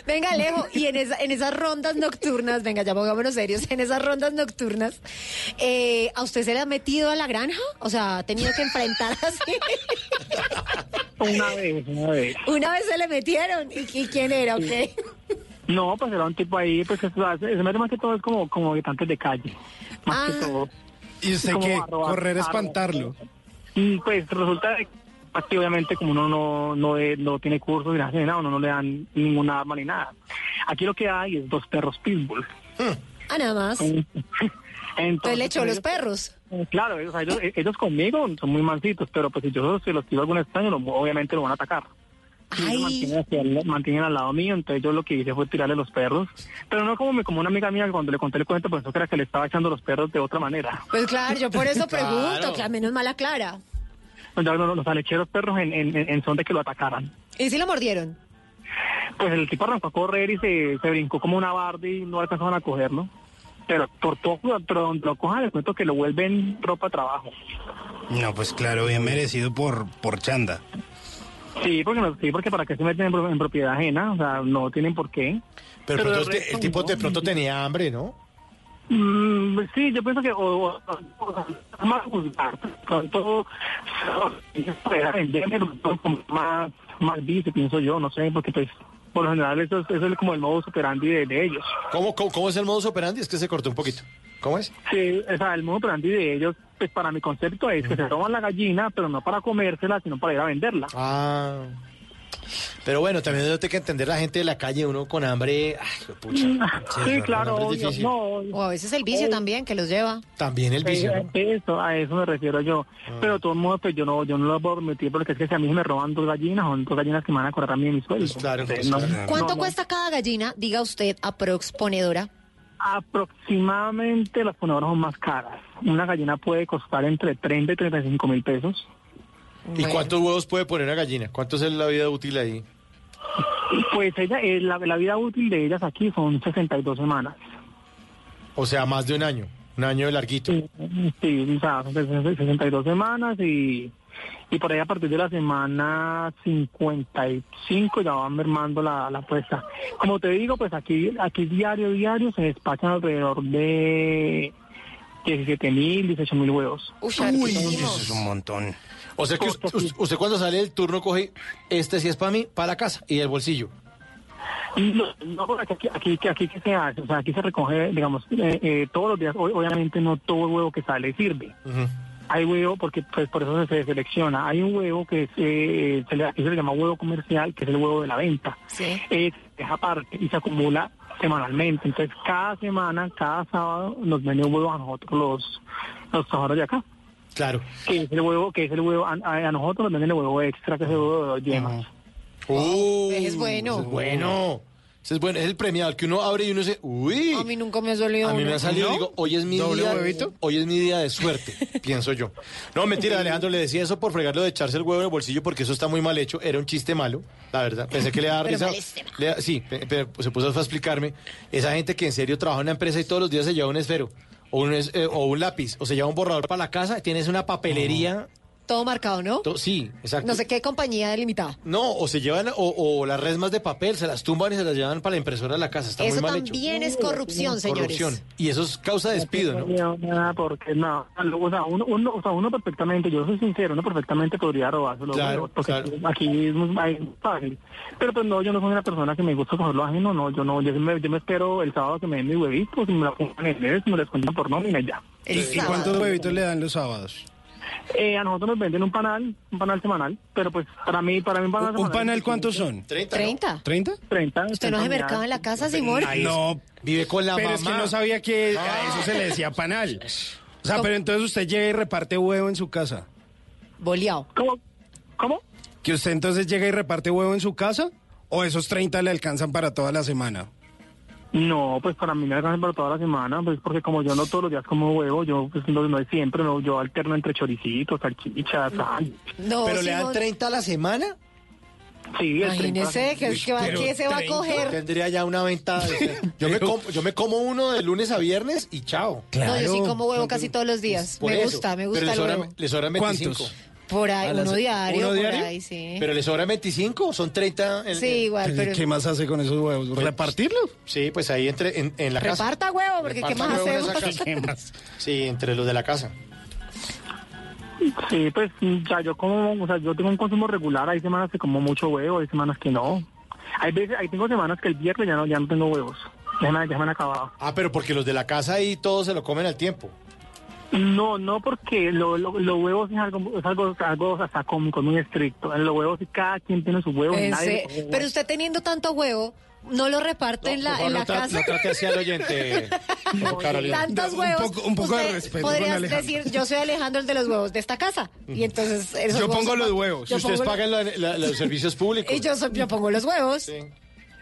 [SPEAKER 18] Venga, Alejo, y en, esa- en esas rondas nocturnas, venga, ya pongámonos serios, en esas rondas nocturnas, eh, ¿a usted se le ha metido a la granja? O sea, ¿ha tenido que enfrentar así?
[SPEAKER 20] Una vez, una vez.
[SPEAKER 18] Una vez se le metieron. ¿Y, y quién era? ¿Ok?
[SPEAKER 20] No, pues era un tipo ahí, pues se mete más que todo es como, como habitantes de calle. Más que todo.
[SPEAKER 17] ¿Y usted qué? ¿Correr a espantarlo?
[SPEAKER 20] Y pues resulta que obviamente como uno no, no, no tiene cursos ni nada, uno no le dan ninguna arma ni nada. Aquí lo que hay es dos perros pitbull.
[SPEAKER 18] Ah, nada más.
[SPEAKER 20] Entonces,
[SPEAKER 18] Entonces le echó los
[SPEAKER 20] ellos-
[SPEAKER 18] perros.
[SPEAKER 20] Eh, Claro, ellos, ellos, ellos conmigo son muy mansitos, pero pues si yo se los tiro algún extraño, lo- obviamente lo van a atacar. Y ellos mantienen, hacia el- mantienen al lado mío, entonces yo lo que hice fue tirarle los perros. Pero no como, me, como una amiga mía que cuando le conté el cuento pensó que era que le estaba echando los perros de otra manera.
[SPEAKER 18] Pues claro, yo por eso
[SPEAKER 20] Claro.
[SPEAKER 18] pregunto, que al menos mala clara.
[SPEAKER 20] Entonces, no, los aleché los perros en, en, en son de que lo atacaran.
[SPEAKER 18] ¿Y si lo mordieron?
[SPEAKER 20] Pues el tipo arrancó a correr y se, se brincó como una barda y no alcanzaban a cogerlo. Pero por poco, pero donde lo cojan, les cuento que lo vuelven ropa de trabajo.
[SPEAKER 17] No, pues claro, bien merecido por, por chanda.
[SPEAKER 20] Sí, porque, no- sí, porque para qué se meten en, pro- en propiedad ajena, o sea, no tienen por qué.
[SPEAKER 16] Pero,
[SPEAKER 20] de
[SPEAKER 16] pronto
[SPEAKER 20] resto,
[SPEAKER 16] el tipo de
[SPEAKER 20] no.
[SPEAKER 16] pronto tenía hambre, ¿no?
[SPEAKER 20] Mm, sí, yo pienso que o, o- o- más juzgar, pronto más, más vice, pienso yo, no sé, porque pues por lo general eso es, eso es como el modus operandi de, de ellos.
[SPEAKER 16] ¿Cómo, cómo, cómo es el modus operandi? Es que se cortó un poquito. ¿Cómo es?
[SPEAKER 20] Sí, o sea, el modus operandi de ellos, pues para mi concepto es que se roban la gallina, pero no para comérsela, sino para ir a venderla.
[SPEAKER 16] Ah. Pero bueno, también uno tiene que entender la gente de la calle, uno con hambre. Ay, pucha.
[SPEAKER 20] Sí, claro, obvio, no,
[SPEAKER 18] O a veces el vicio también que los lleva.
[SPEAKER 16] También el vicio.
[SPEAKER 20] Eh,
[SPEAKER 16] ¿no?
[SPEAKER 20] Eso, a eso me refiero yo.
[SPEAKER 16] Ah.
[SPEAKER 20] Pero de todos modos, pues yo no, yo no lo puedo permitir porque es que si a mí se me roban dos gallinas, son dos gallinas que me van a cobrar a mí de mi sueldo.
[SPEAKER 16] Pues claro,
[SPEAKER 20] Entonces,
[SPEAKER 16] pues
[SPEAKER 20] no-
[SPEAKER 16] claro.
[SPEAKER 18] ¿Cuánto
[SPEAKER 20] no, no.
[SPEAKER 18] cuesta cada gallina? Diga usted, aprox ponedora.
[SPEAKER 20] Aproximadamente las ponedoras son más caras. Una gallina puede costar entre 30 y 35 mil pesos.
[SPEAKER 16] ¿Y cuántos huevos puede poner una gallina? ¿Cuánto es la vida útil ahí?
[SPEAKER 20] Pues ella, eh, la, la vida útil de ellas aquí son 62 semanas.
[SPEAKER 16] O sea, más de un año. Un año de larguito.
[SPEAKER 20] Sí, o sea, son 62 semanas y, y por ahí a partir de la semana 55 ya van mermando la, la puesta. Como te digo, pues aquí, aquí diario, diario se despachan alrededor de 17 mil, 18 mil huevos.
[SPEAKER 18] Uy,
[SPEAKER 17] Eso es un montón.
[SPEAKER 16] O sea que usted, usted cuando sale del turno coge, este sí es para mí, para la casa y el bolsillo.
[SPEAKER 20] No, no, aquí, aquí, aquí, aquí ¿qué se hace, o sea, aquí se recoge, digamos, eh, eh, todos los días, obviamente no todo el huevo que sale sirve. Hay huevo, porque pues por eso se selecciona. Hay un huevo que es, eh, se le, aquí se le llama huevo comercial, que es el huevo de la venta.
[SPEAKER 18] Sí.
[SPEAKER 20] Se deja aparte y se acumula semanalmente. Entonces, cada semana, cada sábado, nos venden huevos a nosotros los, los trabajadores de acá.
[SPEAKER 16] Claro.
[SPEAKER 20] Que es el huevo, que es el huevo, a, a- nosotros nos venden el huevo extra, que es el huevo de dos yemas.
[SPEAKER 16] Uh,
[SPEAKER 18] Es bueno.
[SPEAKER 16] es bueno. Ese es bueno. Es el premiado, el que uno abre y uno dice, uy.
[SPEAKER 18] A mí nunca me ha salido
[SPEAKER 16] A mí me ha salido y
[SPEAKER 18] ¿No?
[SPEAKER 16] digo, hoy es mi
[SPEAKER 17] ¿Doble
[SPEAKER 16] día.
[SPEAKER 17] huevito?
[SPEAKER 16] Hoy es mi día de suerte, pienso yo. No, mentira, Alejandro, le decía eso por fregarlo de echarse el huevo en el bolsillo porque eso está muy mal hecho. Era un chiste malo, la verdad. Pensé que le daba risa. Le sí, pero se puso a explicarme. Esa gente que en serio trabaja en una empresa y todos los días se lleva un esfero. O un, eh, o un lápiz, o se lleva un borrador para la casa, tienes una papelería.
[SPEAKER 18] Todo marcado, ¿no?
[SPEAKER 16] to- sí, exacto.
[SPEAKER 18] No sé qué compañía delimitada.
[SPEAKER 16] No, o se llevan, o, o las resmas de papel, se las tumban y se las llevan para la impresora de la casa. Está
[SPEAKER 18] Eso
[SPEAKER 16] muy mal hecho.
[SPEAKER 18] también es corrupción, señores.
[SPEAKER 16] Corrupción. Y eso es causa de despido, ¿no?
[SPEAKER 20] No, nada, porque no, o sea, uno, uno, o sea, uno perfectamente, yo soy sincero, uno perfectamente podría robarse los
[SPEAKER 16] Claro,
[SPEAKER 20] porque
[SPEAKER 16] claro.
[SPEAKER 20] aquí es muy, fácil. Pero pues no, yo no soy una persona que me gusta coger lo ajeno, no, yo no, yo me, yo me espero el sábado que me den mis huevitos, y me la pongan en el me les cuentan por nómina y ya.
[SPEAKER 17] ¿Y cuántos huevitos le dan los sábados?
[SPEAKER 20] Eh, a nosotros nos venden un panal, un panal semanal, pero pues para mí, para mí un panal
[SPEAKER 17] ¿Un
[SPEAKER 20] semanal
[SPEAKER 17] panal cuántos son?
[SPEAKER 16] 30.
[SPEAKER 18] ¿30?
[SPEAKER 17] ¿30?
[SPEAKER 20] 30.
[SPEAKER 18] ¿Usted no hace mercado en la casa, Simón?
[SPEAKER 17] No,
[SPEAKER 16] Vive con la
[SPEAKER 17] pero
[SPEAKER 16] mamá.
[SPEAKER 17] es que no sabía que a eso se le decía panal. O sea, pero entonces usted llega y reparte huevo en su casa.
[SPEAKER 18] Boleado.
[SPEAKER 20] ¿Cómo? ¿Cómo?
[SPEAKER 17] ¿Que usted entonces llega y reparte huevo en su casa? ¿O esos 30 le alcanzan para toda la semana?
[SPEAKER 20] No, pues para mí me alcanza para toda la semana, pues porque como yo no todos los días como huevo, yo pues no, no es siempre, no, yo alterno entre choricitos, salchichas, sal.
[SPEAKER 18] No,
[SPEAKER 16] ¿Pero le dan
[SPEAKER 18] Simón.
[SPEAKER 16] 30 a la semana?
[SPEAKER 20] Sí, el 30.
[SPEAKER 18] Imagínese que, que va-
[SPEAKER 17] pero
[SPEAKER 18] que se va a
[SPEAKER 17] 30.
[SPEAKER 18] coger.
[SPEAKER 16] Tendría ya una venta. de- yo, me como, yo me como uno de lunes a viernes y chao.
[SPEAKER 18] No, yo sí como huevo casi todos los días.
[SPEAKER 16] Por
[SPEAKER 18] me
[SPEAKER 16] eso.
[SPEAKER 18] gusta, me
[SPEAKER 16] Pero
[SPEAKER 18] gusta
[SPEAKER 16] le
[SPEAKER 18] el
[SPEAKER 16] sobran,
[SPEAKER 18] huevo.
[SPEAKER 16] le sobran 25.
[SPEAKER 17] ¿Cuántos?
[SPEAKER 18] Por ahí, uno diario,
[SPEAKER 17] ¿uno
[SPEAKER 18] por
[SPEAKER 17] diario?
[SPEAKER 18] ahí, sí.
[SPEAKER 16] Pero le sobran 25, son 30. en-
[SPEAKER 18] Sí,
[SPEAKER 16] en-
[SPEAKER 18] igual, pero...
[SPEAKER 17] ¿Qué más hace con esos huevos? ¿Repartirlos?
[SPEAKER 16] Sí, pues ahí entre, en, en la casa.
[SPEAKER 18] Reparta huevo, porque ¿qué más
[SPEAKER 16] en esa
[SPEAKER 18] hacemos?
[SPEAKER 16] casa.
[SPEAKER 17] ¿Qué más?
[SPEAKER 16] Sí, entre los de la casa.
[SPEAKER 20] Sí, pues ya yo como, o sea, yo tengo un consumo regular, hay semanas que como mucho huevo, hay semanas que no. Hay veces, ahí tengo semanas que el viernes ya no, ya no tengo huevos, ya me, ya me han acabado.
[SPEAKER 16] Ah, pero porque los de la casa ahí todos se lo comen al tiempo.
[SPEAKER 20] No, no porque lo- lo- los huevos es algo, es algo, algo hasta cómico, muy estricto. En los huevos cada quien tiene sus huevos. nadie
[SPEAKER 18] Pero usted teniendo tanto huevo, ¿no lo reparte en la, en la
[SPEAKER 16] no,
[SPEAKER 18] casa?
[SPEAKER 16] no trate así al oyente, Carolina.
[SPEAKER 18] Tantos
[SPEAKER 17] Un
[SPEAKER 18] huevos.
[SPEAKER 17] poco- un poco de respeto
[SPEAKER 18] Podrías decir, yo soy Alejandro el de los huevos de esta casa. Y entonces. esos
[SPEAKER 17] Yo pongo los huevos.
[SPEAKER 16] Si ustedes pagan la- la- los servicios públicos.
[SPEAKER 18] Y yo, soy- yo pongo los huevos.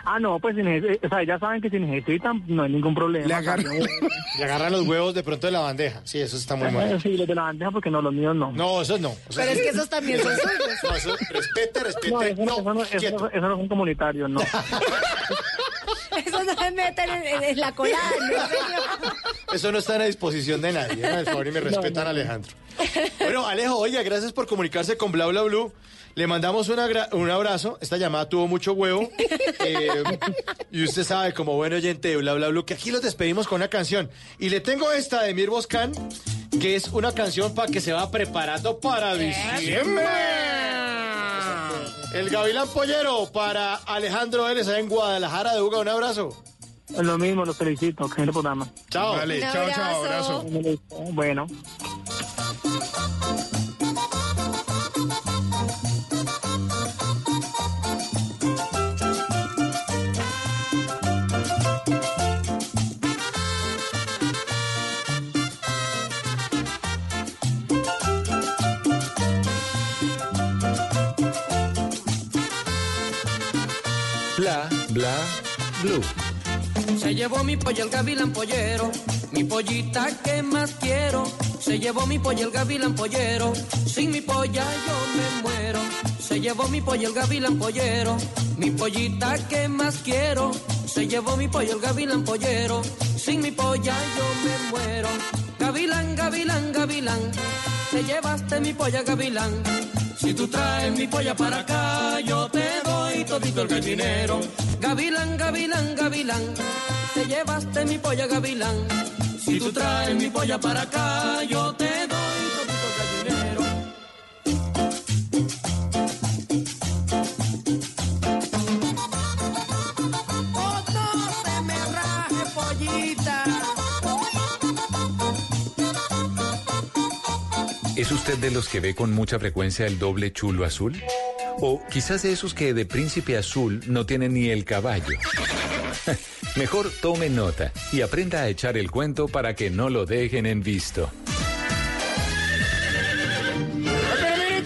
[SPEAKER 20] Ah, no, pues si neces- o sea, ya saben que si necesitan, no hay ningún problema.
[SPEAKER 17] Le agarran-
[SPEAKER 16] Y agarran los huevos de pronto de la bandeja. Sí, eso está muy mal.
[SPEAKER 20] Sí, los de la bandeja, porque no, los míos no.
[SPEAKER 16] No, esos no. O sea,
[SPEAKER 18] Pero es que esos también son suyos.
[SPEAKER 16] no, eso- respete, respete.
[SPEAKER 20] No, eso no, eso no, eso no- eso no son comunitarios, no.
[SPEAKER 18] Esos no se meten en, en- en la colada, ¿no, señor?
[SPEAKER 16] Eso no está a disposición de nadie. Favor y me respetan, Alejandro. Bueno, Alejo, oiga, gracias por comunicarse con Bla Bla Blue. Le mandamos una un abrazo. Esta llamada tuvo mucho huevo. Eh, y usted sabe, como buen oyente de Bla Bla Blue, que aquí los despedimos con una canción. Y le tengo esta de Mir Boscan, que es una canción para que se va preparando para diciembre. El Gavilán Pollero para Alejandro Vélez allá en Guadalajara de Uga. Un abrazo.
[SPEAKER 20] Lo mismo, lo felicito. Que el programa.
[SPEAKER 16] Chao.
[SPEAKER 17] Vale, chao, chao.
[SPEAKER 18] Abrazo.
[SPEAKER 20] Bueno.
[SPEAKER 1] bla, bla, blue.
[SPEAKER 21] Se llevó mi pollo el gavilán pollero, mi pollita que más quiero. Se llevó mi pollo el gavilán pollero, sin mi polla yo me muero. Se llevó mi pollo el gavilán pollero, mi pollita que más quiero. Se llevó mi pollo el gavilán pollero, sin mi polla yo me muero. Gavilán, gavilán, gavilán, te llevaste mi polla gavilán. Si tú traes mi polla para acá, yo te doy todito el gallinero. Gavilán, gavilán, gavilán, te llevaste mi polla gavilán. Si tú traes mi polla para acá, yo te doy todito el gallinero.
[SPEAKER 1] Usted de los que ve con mucha frecuencia el doble chulo azul? O quizás de esos que de príncipe azul no tienen ni el caballo. Mejor tome nota y aprenda a echar el cuento para que no lo dejen en visto.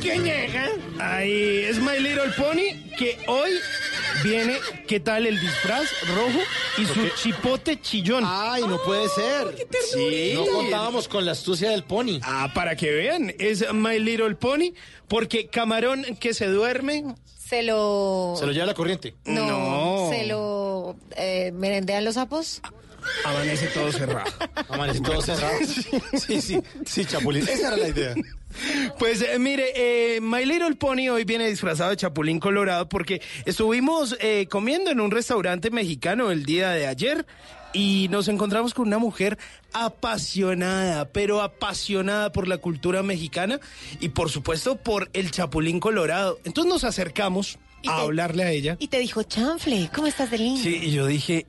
[SPEAKER 17] Quién llega. Ahí es My Little Pony, que hoy viene, ¿qué tal el disfraz rojo y su chipote chillón?
[SPEAKER 16] Ay, no puede ser.
[SPEAKER 17] Sí.
[SPEAKER 16] No contábamos con la astucia del pony.
[SPEAKER 17] Ah, para que vean, es My Little Pony, porque camarón que se duerme.
[SPEAKER 18] Se lo...
[SPEAKER 16] Se lo lleva la corriente.
[SPEAKER 18] No, se lo eh, merendean los sapos.
[SPEAKER 17] Amanece todo cerrado.
[SPEAKER 16] Amanece todo cerrado. Sí, sí, sí, Chapulín. Esa era la idea.
[SPEAKER 17] Pues eh, mire, eh, My Little Pony hoy viene disfrazado de Chapulín Colorado porque estuvimos eh, comiendo en un restaurante mexicano el día de ayer y nos encontramos con una mujer apasionada, pero apasionada por la cultura mexicana y por supuesto por el Chapulín Colorado. Entonces nos acercamos a hablarle a ella.
[SPEAKER 18] Y te dijo, chanfle, ¿cómo estás de lindo?
[SPEAKER 17] Sí, y yo dije,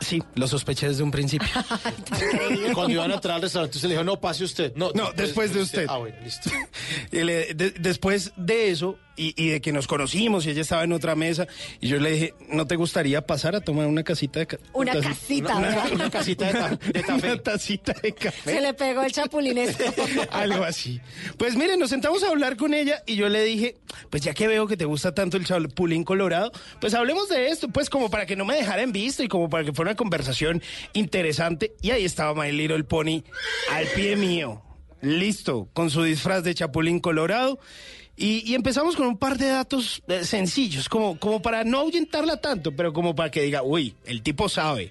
[SPEAKER 17] sí, lo sospeché desde un principio.
[SPEAKER 16] Cuando iban a entrar al restaurante, usted le dijo, no, pase usted. No,
[SPEAKER 17] No, después de usted.
[SPEAKER 16] Ah, bueno, listo.
[SPEAKER 17] Y le- de- después de eso, y, y de que nos conocimos y ella estaba en otra mesa, y yo le dije, ¿no te gustaría pasar a tomar una casita de café?
[SPEAKER 18] Una casita,
[SPEAKER 17] Una,
[SPEAKER 18] ¿verdad?
[SPEAKER 17] una casita de, ta- de café. Una tacita de café.
[SPEAKER 18] Se le pegó el chapulinesco.
[SPEAKER 17] Algo así. Pues mire, nos sentamos a hablar con ella y yo le dije, pues ya que veo que te gusta tanto el chapulín colorado, pues hablemos de esto, pues como para que no me dejara en visto y como para que fuera una conversación interesante. Y ahí estaba My Little Pony al pie mío, listo, con su disfraz de chapulín colorado. Y, empezamos con un par de datos eh, sencillos, como, como para no ahuyentarla tanto, pero como para que diga, uy, el tipo sabe.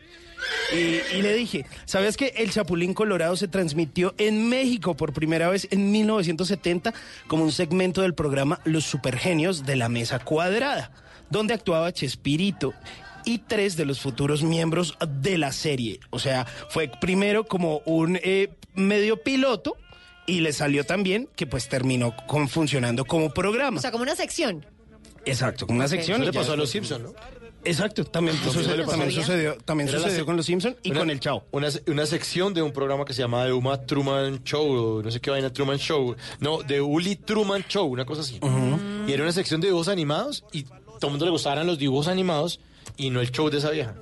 [SPEAKER 17] Y, y le dije, ¿sabes que el Chapulín Colorado se transmitió en México por primera vez en 1970 como un segmento del programa Los Supergenios de la Mesa Cuadrada, donde actuaba Chespirito y tres de los futuros miembros de la serie? O sea, fue primero como un eh, medio piloto y le salió también que pues terminó con, funcionando como programa.
[SPEAKER 18] O sea, como una sección.
[SPEAKER 17] Exacto, con una sección.
[SPEAKER 16] Eso le pasó a los Simpsons, ¿no?
[SPEAKER 17] Exacto, también, sucedió, también sucedió, también
[SPEAKER 16] Era la
[SPEAKER 17] sucedió
[SPEAKER 16] se-
[SPEAKER 17] con los Simpsons y
[SPEAKER 16] una-
[SPEAKER 17] con el Chao.
[SPEAKER 16] Una, una sección de un programa que se llamaba The Uma Truman Show, o no sé qué vaina, Truman Show. No, The Uli Truman Show, una cosa así. Y era una sección de dibujos animados y todo el mundo le gustaban los dibujos animados y no el show de esa vieja.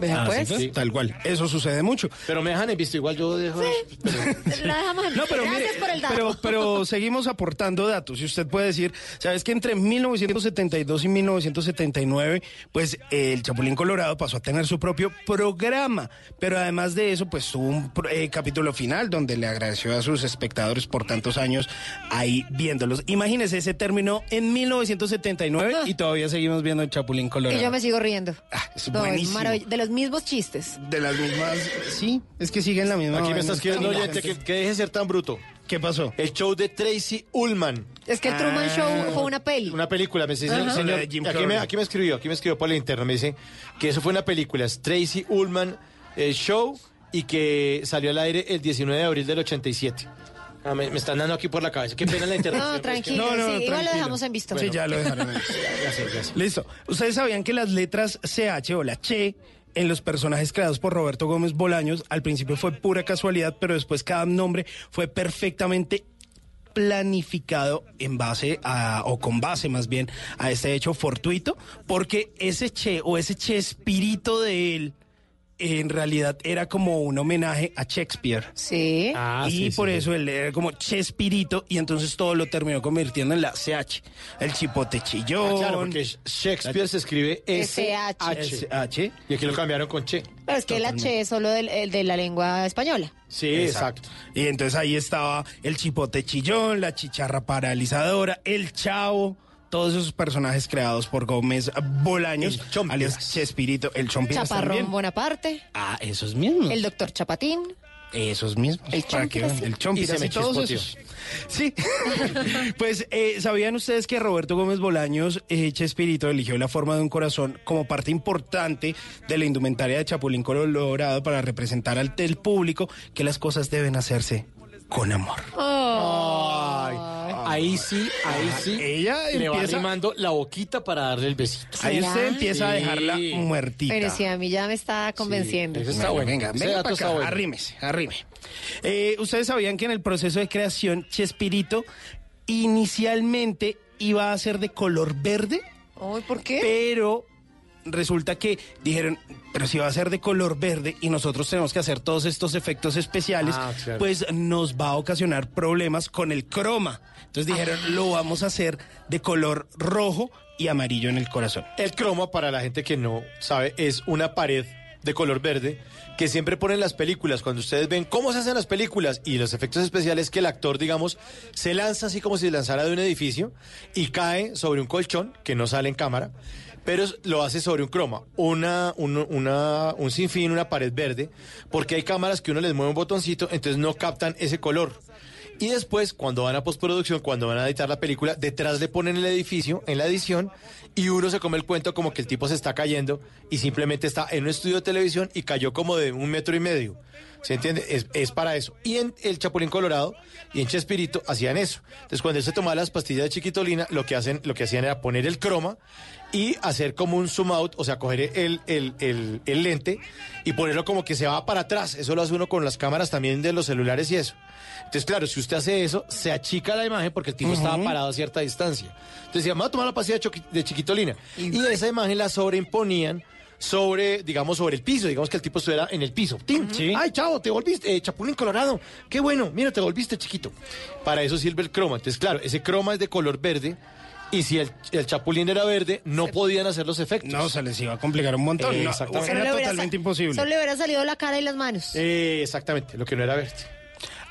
[SPEAKER 18] Vea,
[SPEAKER 17] Ah,
[SPEAKER 18] pues.
[SPEAKER 17] sí, Tal cual. Eso sucede mucho.
[SPEAKER 16] Pero me dejan en visto, igual yo dejo.
[SPEAKER 18] La dejamos en
[SPEAKER 17] No, pero
[SPEAKER 18] Gracias
[SPEAKER 17] mire,
[SPEAKER 18] por el dato.
[SPEAKER 17] pero, pero seguimos aportando datos. Y usted puede decir, ¿sabes que entre 1972 y 1979, pues el Chapulín Colorado pasó a tener su propio programa? Pero además de eso, pues tuvo un eh, capítulo final donde le agradeció a sus espectadores por tantos años ahí viéndolos. Imagínese, ese terminó en 1979 y todavía seguimos viendo el Chapulín Colorado.
[SPEAKER 18] Y yo me sigo riendo.
[SPEAKER 17] es
[SPEAKER 18] No,
[SPEAKER 17] buenísimo.
[SPEAKER 18] Maravill- De los mismos chistes.
[SPEAKER 17] De las mismas, sí, es que siguen la misma.
[SPEAKER 16] Aquí me estás escribiendo, oyente, que, que deje de ser tan bruto.
[SPEAKER 17] ¿Qué pasó?
[SPEAKER 16] El show de Tracy Ullman.
[SPEAKER 18] Es que el Truman
[SPEAKER 17] Ah.
[SPEAKER 18] Show fue una peli.
[SPEAKER 16] Una película, me dice,
[SPEAKER 18] Ajá.
[SPEAKER 16] señor, aquí, me, aquí me escribió, aquí me escribió por la interna, me dice que eso fue una película, es Tracy Ullman eh, Show y que salió al aire el 19 de abril del 87. Ah, me, me están dando aquí por la cabeza, qué pena la interrupción.
[SPEAKER 18] No, tranquilo.
[SPEAKER 17] No, no,
[SPEAKER 18] sí, igual lo dejamos en visto.
[SPEAKER 17] Sí, ya lo dejaron.
[SPEAKER 16] Ya sé, ya sé.
[SPEAKER 17] Listo. Ustedes sabían que las letras CH o la Che en los personajes creados por Roberto Gómez Bolaños al principio fue pura casualidad, pero después cada nombre fue perfectamente planificado en base a, o con base más bien, a este hecho fortuito, porque ese Che o ese Che espíritu de él en realidad era como un homenaje a Shakespeare.
[SPEAKER 18] Sí.
[SPEAKER 2] Ah,
[SPEAKER 17] y
[SPEAKER 2] sí,
[SPEAKER 17] por
[SPEAKER 2] sí,
[SPEAKER 17] eso él era como Chespirito y entonces todo lo terminó convirtiendo en la CH. El chipote chillón.
[SPEAKER 16] Ah, claro, porque Shakespeare se escribe S-H.
[SPEAKER 17] H.
[SPEAKER 16] Y aquí lo cambiaron con Che.
[SPEAKER 18] Pero es que el H es solo del- el de la lengua española.
[SPEAKER 16] Sí, exacto.
[SPEAKER 17] Y entonces ahí estaba el chipote chillón, la chicharra paralizadora, el chavo, todos esos personajes creados por Gómez Bolaños, alias Chespirito, el Chompiras
[SPEAKER 18] Chaparrón
[SPEAKER 17] también.
[SPEAKER 18] Bonaparte,
[SPEAKER 17] Ah, esos mismos.
[SPEAKER 18] el doctor Chapatín.
[SPEAKER 17] Esos mismos.
[SPEAKER 18] El Chompiras,
[SPEAKER 17] el Chompiras
[SPEAKER 16] Y se me
[SPEAKER 17] todos esos. Sí. pues, eh, ¿sabían ustedes que Roberto Gómez Bolaños, eh, Chespirito, eligió la forma de un corazón como parte importante de la indumentaria de Chapulín Colorado para representar el público que las cosas deben hacerse con amor?
[SPEAKER 16] Ay, ahí sí, ahí sí.
[SPEAKER 17] Ella
[SPEAKER 16] le va
[SPEAKER 17] empieza-
[SPEAKER 16] arrimando la boquita para darle el besito.
[SPEAKER 17] Ahí
[SPEAKER 18] ¿Será?
[SPEAKER 17] usted empieza a
[SPEAKER 16] Sí.
[SPEAKER 17] dejarla muertita.
[SPEAKER 18] Pero sí, a mí ya me está convenciendo.
[SPEAKER 16] eso está
[SPEAKER 17] Bueno. Venga,
[SPEAKER 16] Ese
[SPEAKER 17] venga
[SPEAKER 16] dato
[SPEAKER 17] para
[SPEAKER 16] está
[SPEAKER 17] acá,
[SPEAKER 16] bueno.
[SPEAKER 17] arrímese, arrime. Eh, Ustedes sabían que en el proceso de creación Chespirito inicialmente iba a ser de color verde,
[SPEAKER 18] Uy, ¿por qué?
[SPEAKER 17] pero resulta que dijeron, pero si va a ser de color verde y nosotros tenemos que hacer todos estos efectos especiales,
[SPEAKER 16] Ah, claro.
[SPEAKER 17] pues nos va a ocasionar problemas con el croma. Entonces dijeron,
[SPEAKER 18] Ah.
[SPEAKER 17] lo vamos a hacer de color rojo y amarillo en el corazón.
[SPEAKER 16] El croma, para la gente que no sabe, es una pared de color verde que siempre ponen las películas. Cuando ustedes ven cómo se hacen las películas y los efectos especiales, que el actor, digamos, se lanza así como si lanzara de un edificio y cae sobre un colchón que no sale en cámara, pero lo hace sobre un croma, una, un, una, un sinfín, una pared verde, porque hay cámaras que uno les mueve un botoncito, entonces no captan ese color. Y después, cuando van a postproducción, cuando van a editar la película, detrás le ponen el edificio en la edición y uno se come el cuento como que el tipo se está cayendo y simplemente está en un estudio de televisión y cayó como de un metro y medio. ¿Se entiende? Es, es para eso. Y en el Chapulín Colorado y en Chespirito hacían eso. Entonces, cuando él se tomaba las pastillas de chiquitolina, lo que, hacen, lo que hacían era poner el croma y hacer como un zoom out, o sea, coger el, el, el, el lente y ponerlo como que se va para atrás. Eso lo hace uno con las cámaras también de los celulares y eso. Entonces, claro, si usted hace eso, se achica la imagen porque el tipo estaba parado a cierta distancia. Entonces, decía, vamos a tomar la pastilla de, chiquitolina. Y esa imagen la sobreimponían sobre, digamos, sobre el piso. Digamos que el tipo estuviera en el piso. ¡Tin! ¡Ay, chavo, te volviste! eh, Chapulín Colorado. ¡Qué bueno! Mira, te volviste chiquito. Para eso sirve el croma. Entonces, claro, ese croma es de color verde. Y si el, el chapulín era verde, no podían hacer los efectos.
[SPEAKER 17] No, se les iba a complicar un montón.
[SPEAKER 16] Eh,
[SPEAKER 17] No,
[SPEAKER 16] exactamente.
[SPEAKER 17] era totalmente imposible.
[SPEAKER 18] Solo le hubiera salido la cara y las manos.
[SPEAKER 16] Eh, exactamente, lo que no era verde.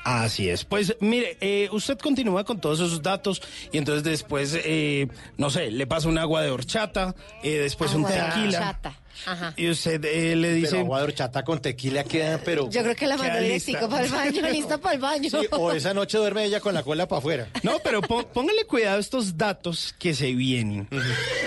[SPEAKER 17] Así es. Pues mire, eh, usted continúa con todos esos datos y entonces después, eh, no sé, le pasa un agua de horchata, eh, después un
[SPEAKER 18] Agua de
[SPEAKER 17] tequila.
[SPEAKER 18] horchata. Ajá.
[SPEAKER 17] Y usted eh, le dice...
[SPEAKER 16] Pero agua de horchata con tequila queda, pero...
[SPEAKER 18] Yo creo que la mandó directico para el baño, lista para el baño.
[SPEAKER 16] Sí, o esa noche duerme ella con la cola para afuera.
[SPEAKER 17] No, pero pó- póngale cuidado a estos datos que se vienen.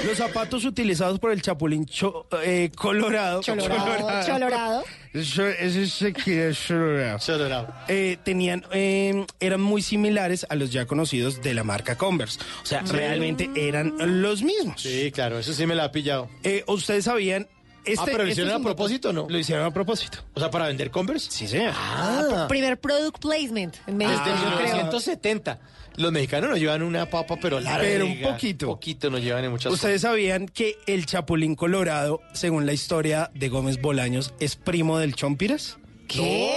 [SPEAKER 17] Los zapatos utilizados por el Chapulín cho- eh, Colorado.
[SPEAKER 18] Cholorado, cholorado.
[SPEAKER 17] Eso- Ese se quiere Colorado. Eh, tenían, eh, eran muy similares a los ya conocidos de la marca Converse. O sea, realmente eran los mismos.
[SPEAKER 16] Sí, claro, eso sí me la ha pillado.
[SPEAKER 17] Eh, Ustedes sabían. Este,
[SPEAKER 16] ah, pero lo
[SPEAKER 17] este
[SPEAKER 16] hicieron
[SPEAKER 17] es
[SPEAKER 16] a propósito, ¿no?
[SPEAKER 17] Lo hicieron a propósito.
[SPEAKER 16] O sea, para vender Converse.
[SPEAKER 17] Sí, señor.
[SPEAKER 16] Ah,
[SPEAKER 18] Primer product placement en México,
[SPEAKER 16] desde
[SPEAKER 18] creo.
[SPEAKER 16] 1970. Los mexicanos nos llevan una papa, pero larga.
[SPEAKER 17] Pero un poquito.
[SPEAKER 16] poquito nos llevan en muchas
[SPEAKER 17] Ustedes sabían que el Chapulín Colorado, según la historia de Gómez Bolaños, es primo del Chompiras.
[SPEAKER 18] ¿Qué?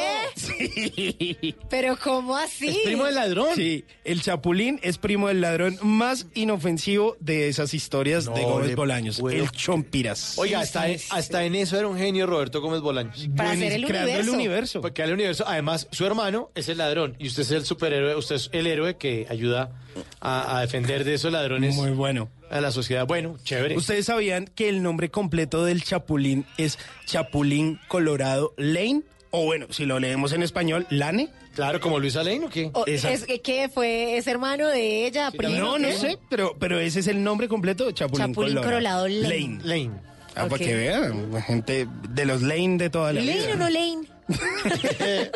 [SPEAKER 18] Pero ¿cómo así?
[SPEAKER 16] Es primo del ladrón.
[SPEAKER 17] Sí, el Chapulín es primo del ladrón más inofensivo de esas historias de Gómez Bolaños,
[SPEAKER 16] puedo-
[SPEAKER 17] el Chompiras.
[SPEAKER 16] Oiga, hasta, en- hasta en eso era un genio Roberto Gómez Bolaños.
[SPEAKER 18] Para hacer el
[SPEAKER 17] creando el
[SPEAKER 18] universo.
[SPEAKER 17] universo.
[SPEAKER 16] Porque al universo, además, su hermano es el ladrón y usted es el superhéroe, usted es el héroe que ayuda a, a defender de esos ladrones
[SPEAKER 17] Muy bueno.
[SPEAKER 16] a la sociedad. Bueno, chévere.
[SPEAKER 17] ¿Ustedes sabían que el nombre completo del Chapulín es Chapulín Colorado Lane? O bueno, si lo leemos en español, Lane.
[SPEAKER 16] Claro, como Luisa Lane o qué?
[SPEAKER 18] O- es, ¿Qué fue? ¿Es hermano de ella? primo?
[SPEAKER 17] No, no
[SPEAKER 18] ¿Qué?
[SPEAKER 17] sé, pero, pero ese es el nombre completo, Chapulín,
[SPEAKER 18] Chapulín Colorado Lane.
[SPEAKER 16] Lane.
[SPEAKER 17] Ah,
[SPEAKER 18] Ok.
[SPEAKER 17] para que vean, gente de los Lane de toda la
[SPEAKER 18] ¿Lane
[SPEAKER 17] vida.
[SPEAKER 18] o no Lane?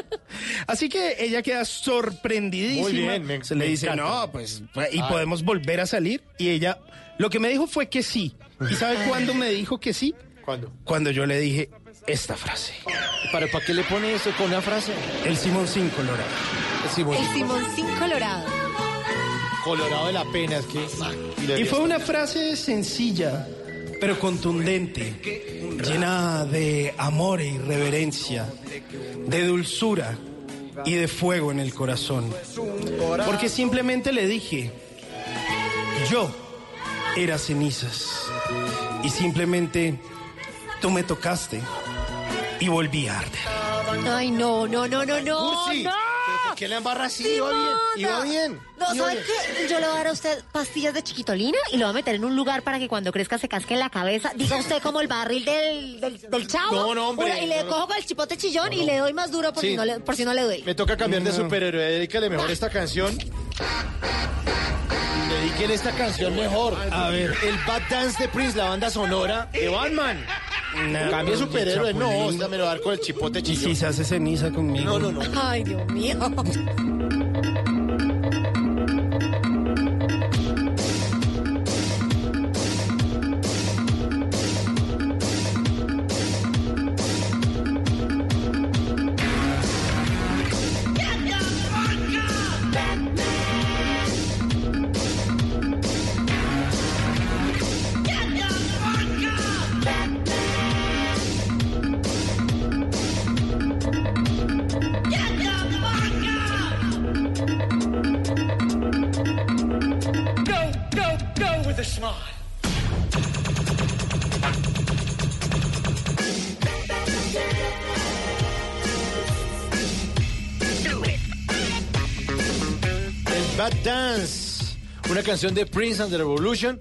[SPEAKER 17] Así que ella queda sorprendidísima.
[SPEAKER 16] Muy bien, me-
[SPEAKER 17] Se le
[SPEAKER 16] me
[SPEAKER 17] dice,
[SPEAKER 16] encanta.
[SPEAKER 17] no, pues, y
[SPEAKER 16] Ah.
[SPEAKER 17] podemos volver a salir. Y ella, lo que me dijo fue que sí. ¿Y sabe cuándo me dijo que sí?
[SPEAKER 16] ¿Cuándo?
[SPEAKER 17] Cuando yo le dije esta frase.
[SPEAKER 16] ¿Para, ¿Para qué le pone eso con una frase?
[SPEAKER 17] El Simoncín Colorado.
[SPEAKER 16] El Simón-
[SPEAKER 18] El Simoncín Colorado.
[SPEAKER 16] Colorado de la pena, es que...
[SPEAKER 17] Y fue una frase sencilla, pero contundente, llena de amor e irreverencia, de dulzura y de fuego en el corazón. Porque simplemente le dije, yo era cenizas y simplemente tú me tocaste y volví a arder.
[SPEAKER 18] Ay, no, no, no, no, no.
[SPEAKER 16] Ursi,
[SPEAKER 18] no.
[SPEAKER 16] ¿pero por qué le embarra así? Iba bien, iba bien.
[SPEAKER 18] No,
[SPEAKER 16] iba
[SPEAKER 18] ¿sabe
[SPEAKER 16] bien.
[SPEAKER 18] qué? Yo le voy a dar a usted pastillas de chiquitolina y lo voy a meter en un lugar para que cuando crezca se casque en la cabeza. Diga usted como el barril del, del, del chavo.
[SPEAKER 16] No, no, hombre,
[SPEAKER 18] Una- Y le
[SPEAKER 16] no, no.
[SPEAKER 18] cojo con el chipote chillón y le doy más duro por,
[SPEAKER 16] Sí.
[SPEAKER 18] si, no le, por si no le duele.
[SPEAKER 16] Me toca cambiar de superhéroe. Dedícale mejor esta canción. Dediquen esta canción mejor.
[SPEAKER 17] A ver.
[SPEAKER 16] El Bad Dance de Prince, la banda sonora de Batman.
[SPEAKER 17] No,
[SPEAKER 16] Cambie superhéroe. No,
[SPEAKER 17] Chapulín.
[SPEAKER 16] esta me lo dar con el chipote
[SPEAKER 17] Y
[SPEAKER 16] chillón.
[SPEAKER 17] si se hace ceniza conmigo.
[SPEAKER 16] No, no, no.
[SPEAKER 18] Ay, Dios mío.
[SPEAKER 16] Canción de Prince and the Revolution,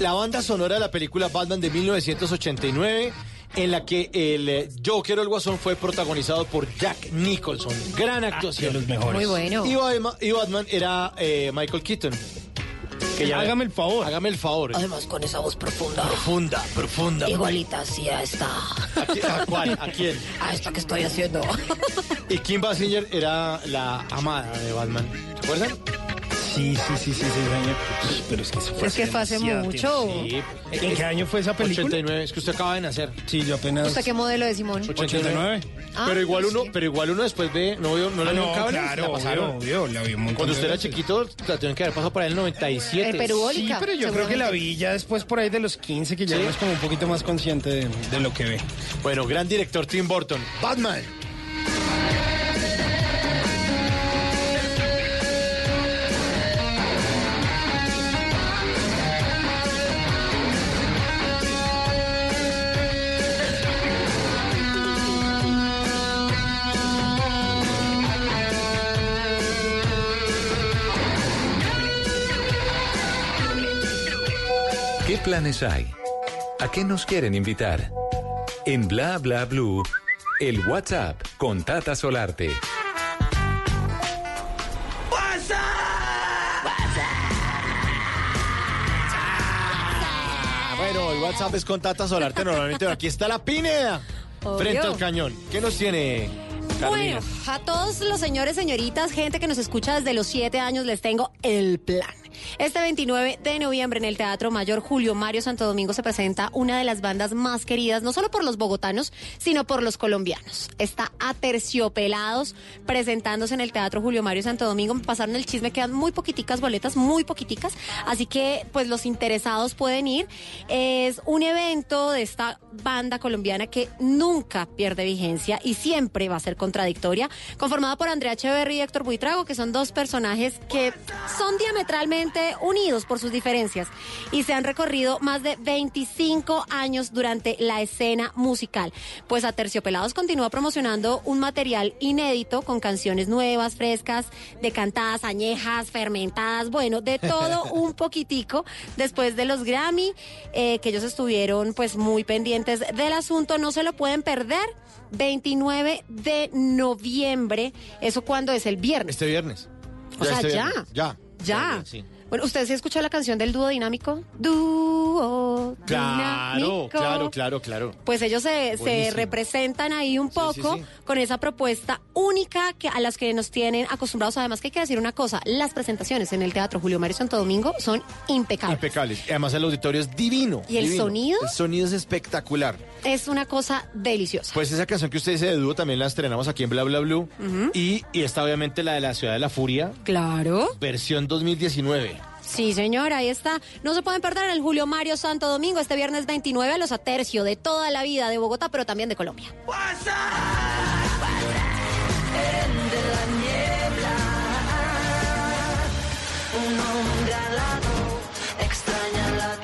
[SPEAKER 16] la banda sonora de la película Batman de 1989, en la que el eh, Joker o el Guasón fue protagonizado por Jack Nicholson. Gran actuación.
[SPEAKER 17] de los mejores.
[SPEAKER 18] Muy bueno.
[SPEAKER 16] Y, Batman- era eh, Michael Keaton. Que ya-
[SPEAKER 17] Hágame el favor.
[SPEAKER 16] Hágame el favor.
[SPEAKER 18] Además, con esa voz profunda.
[SPEAKER 16] Profunda, profunda.
[SPEAKER 18] Igualita así a esta.
[SPEAKER 16] ¿A, a cuál? ¿A quién?
[SPEAKER 18] A esta que estoy haciendo.
[SPEAKER 16] Y Kim Basinger era la amada de Batman. ¿Se acuerdan?
[SPEAKER 17] Sí, sí, sí, sí, sí, señor. Pero es que eso fue
[SPEAKER 18] Es que fue hace
[SPEAKER 17] demasiado
[SPEAKER 18] mucho.
[SPEAKER 17] tiempo. ¿En qué año fue esa película?
[SPEAKER 16] 89, es que usted acaba de nacer.
[SPEAKER 17] Sí, yo apenas.
[SPEAKER 18] ¿Usted qué modelo de Simón?
[SPEAKER 17] 89.
[SPEAKER 18] Ah,
[SPEAKER 16] pero igual uno,
[SPEAKER 18] sí.
[SPEAKER 16] pero igual uno después ve, no vio, no la
[SPEAKER 17] Ah,
[SPEAKER 16] vio
[SPEAKER 17] no,
[SPEAKER 16] en cable,
[SPEAKER 17] claro,
[SPEAKER 16] la pasaron.
[SPEAKER 17] obvio, obvio, la vi un montón
[SPEAKER 16] Cuando
[SPEAKER 17] de
[SPEAKER 16] usted era
[SPEAKER 17] veces.
[SPEAKER 16] chiquito, la tuvieron que haber pasado por ahí en el 97.
[SPEAKER 18] Eh, pero
[SPEAKER 17] Sí, pero yo creo que la vi ya después por ahí de los 15, que ya
[SPEAKER 16] ¿Sí?
[SPEAKER 17] uno es como un poquito más consciente de, de lo que ve.
[SPEAKER 16] Bueno, gran director Tim Burton. Batman.
[SPEAKER 1] Planes hay? ¿A qué nos quieren invitar? En Bla Bla Blue, el WhatsApp con Tata Solarte.
[SPEAKER 16] Ah, bueno, el WhatsApp es con Tata Solarte normalmente. pero Aquí está la Pineda.
[SPEAKER 18] Obvio.
[SPEAKER 16] Frente al cañón. ¿Qué nos tiene, Carolina?
[SPEAKER 18] Bueno, a todos los señores, señoritas, gente que nos escucha desde los siete años, les tengo el plan. Este 29 de noviembre en el Teatro Mayor Julio Mario Santo Domingo se presenta una de las bandas más queridas, no solo por los bogotanos, sino por los colombianos. Está Aterciopelados presentándose en el Teatro Julio Mario Santo Domingo. Me pasaron el chisme, quedan muy poquiticas boletas, muy poquiticas. Así que, pues, los interesados pueden ir. Es un evento de esta banda colombiana que nunca pierde vigencia y siempre va a ser contradictoria, conformada por Andrea Echeverry y Héctor Buitrago, que son dos personajes que son diametralmente unidos por sus diferencias y se han recorrido más de 25 años durante la escena musical. Pues Aterciopelados continúa promocionando un material inédito con canciones nuevas, frescas, decantadas, añejas, fermentadas, bueno, de todo un poquitico después de los Grammy, eh, que ellos estuvieron pues muy pendientes del asunto, no se lo pueden perder. 29 de noviembre, eso cuando es el viernes.
[SPEAKER 16] Este viernes.
[SPEAKER 18] O sea,
[SPEAKER 16] este
[SPEAKER 18] ya.
[SPEAKER 16] Ya.
[SPEAKER 18] Ya.
[SPEAKER 16] Sí.
[SPEAKER 18] Bueno, ¿usted sí escuchó la canción del dúo dinámico? Dúo
[SPEAKER 16] Claro,
[SPEAKER 18] dinámico.
[SPEAKER 16] claro, claro, claro.
[SPEAKER 18] Pues ellos se, representan ahí un poco
[SPEAKER 16] sí, sí.
[SPEAKER 18] con esa propuesta única que a las que nos tienen acostumbrados. Además que hay que decir una cosa, las presentaciones en el Teatro Julio Mario Santo Domingo son impecables.
[SPEAKER 16] Impecables. Además el auditorio es divino.
[SPEAKER 18] ¿Y el
[SPEAKER 16] divino.
[SPEAKER 18] sonido?
[SPEAKER 16] El sonido es espectacular.
[SPEAKER 18] Es una cosa deliciosa.
[SPEAKER 16] Pues esa canción que usted dice de dúo también la estrenamos aquí en Bla Bla Blue. Y está obviamente la de la Ciudad de la Furia,
[SPEAKER 18] Claro.
[SPEAKER 16] versión 2019.
[SPEAKER 18] Sí, señora, ahí está. No se pueden perder el Julio Mario Santo Domingo este viernes 29 los atercio de toda la vida de Bogotá, pero también de Colombia.
[SPEAKER 22] Un hombre alado extraña la